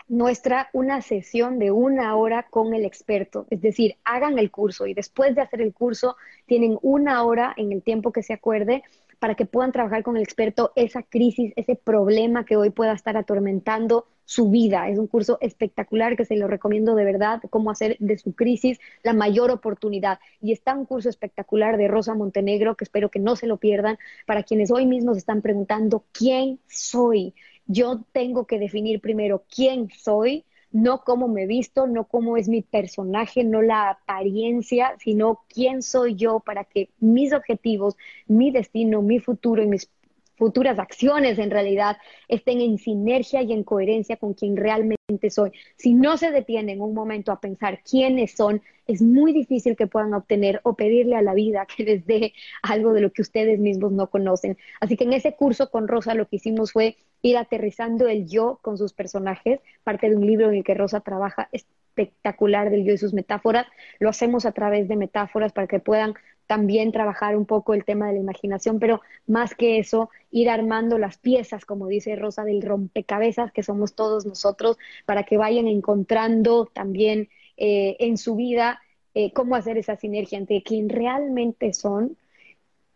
nuestra una sesión de una hora con el experto, es decir, hagan el curso y después de hacer el curso tienen una hora en el tiempo que se acuerde para que puedan trabajar con el experto esa crisis, ese problema que hoy pueda estar atormentando su vida. Es un curso espectacular que se lo recomiendo de verdad, cómo hacer de su crisis la mayor oportunidad. Y está un curso espectacular de Rosa Montenegro que espero que no se lo pierdan para quienes hoy mismo se están preguntando quién soy. Yo tengo que definir primero quién soy no cómo me visto, no cómo es mi personaje, no la apariencia, sino quién soy yo para que mis objetivos, mi destino, mi futuro y mis futuras acciones en realidad estén en sinergia y en coherencia con quien realmente soy. Si no se detienen un momento a pensar quiénes son, es muy difícil que puedan obtener o pedirle a la vida que les dé algo de lo que ustedes mismos no conocen. Así que en ese curso con Rosa lo que hicimos fue ir aterrizando el yo con sus personajes, parte de un libro en el que Rosa trabaja espectacular del yo y sus metáforas. Lo hacemos a través de metáforas para que puedan también trabajar un poco el tema de la imaginación, pero más que eso, ir armando las piezas, como dice Rosa, del rompecabezas que somos todos nosotros, para que vayan encontrando también eh, en su vida eh, cómo hacer esa sinergia entre quien realmente son,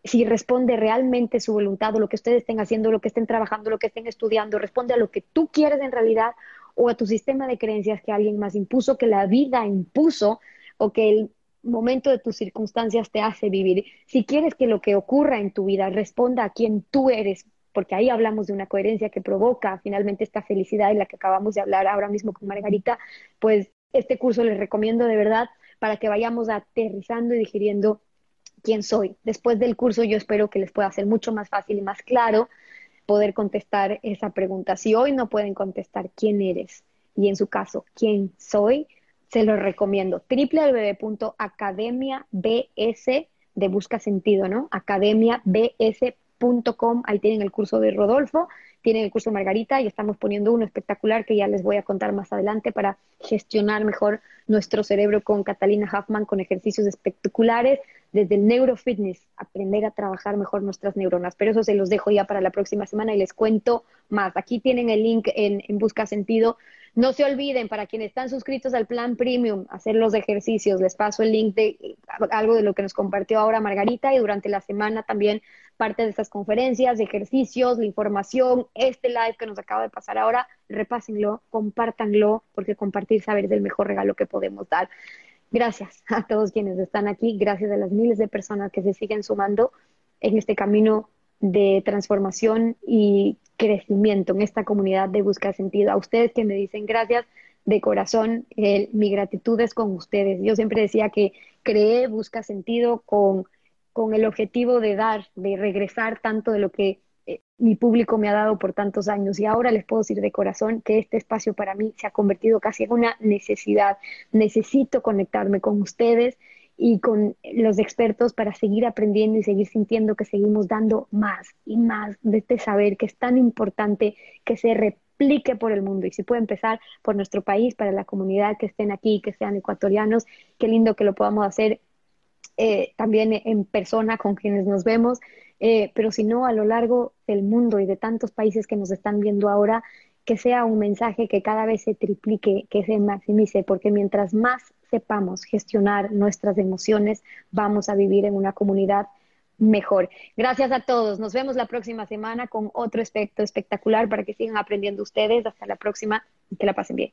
si responde realmente su voluntad o lo que ustedes estén haciendo, lo que estén trabajando, lo que estén estudiando, responde a lo que tú quieres en realidad o a tu sistema de creencias que alguien más impuso, que la vida impuso o que el momento de tus circunstancias te hace vivir. Si quieres que lo que ocurra en tu vida responda a quien tú eres, porque ahí hablamos de una coherencia que provoca finalmente esta felicidad en la que acabamos de hablar ahora mismo con Margarita, pues este curso les recomiendo de verdad para que vayamos aterrizando y digiriendo quién soy. Después del curso yo espero que les pueda ser mucho más fácil y más claro poder contestar esa pregunta. Si hoy no pueden contestar quién eres y en su caso quién soy, se los recomiendo. www.academiabs de Busca Sentido, ¿no? academiabs.com, ahí tienen el curso de Rodolfo, tienen el curso de Margarita y estamos poniendo uno espectacular que ya les voy a contar más adelante para gestionar mejor nuestro cerebro con Catalina Huffman con ejercicios espectaculares desde el neurofitness, aprender a trabajar mejor nuestras neuronas. Pero eso se los dejo ya para la próxima semana y les cuento más. Aquí tienen el link en, en Busca Sentido. No se olviden, para quienes están suscritos al plan premium, hacer los ejercicios. Les paso el link de algo de lo que nos compartió ahora Margarita y durante la semana también parte de estas conferencias, ejercicios, la información, este live que nos acaba de pasar ahora, repásenlo, compártanlo, porque compartir saber es el mejor regalo que podemos dar. Gracias a todos quienes están aquí, gracias a las miles de personas que se siguen sumando en este camino de transformación y crecimiento en esta comunidad de Busca Sentido. A ustedes que me dicen gracias de corazón, mi gratitud es con ustedes. Yo siempre decía que creé Busca Sentido con, con el objetivo de dar, de regresar tanto de lo que eh, mi público me ha dado por tantos años y ahora les puedo decir de corazón que este espacio para mí se ha convertido casi en una necesidad. Necesito conectarme con ustedes y con los expertos para seguir aprendiendo y seguir sintiendo que seguimos dando más y más de este saber que es tan importante que se replique por el mundo. Y si puede empezar por nuestro país, para la comunidad que estén aquí, que sean ecuatorianos, qué lindo que lo podamos hacer eh, también en persona con quienes nos vemos. Eh, pero si no a lo largo del mundo y de tantos países que nos están viendo ahora, que sea un mensaje que cada vez se triplique, que se maximice, porque mientras más sepamos gestionar nuestras emociones, vamos a vivir en una comunidad mejor. Gracias a todos. Nos vemos la próxima semana con otro aspecto espectacular para que sigan aprendiendo ustedes. Hasta la próxima y que la pasen bien.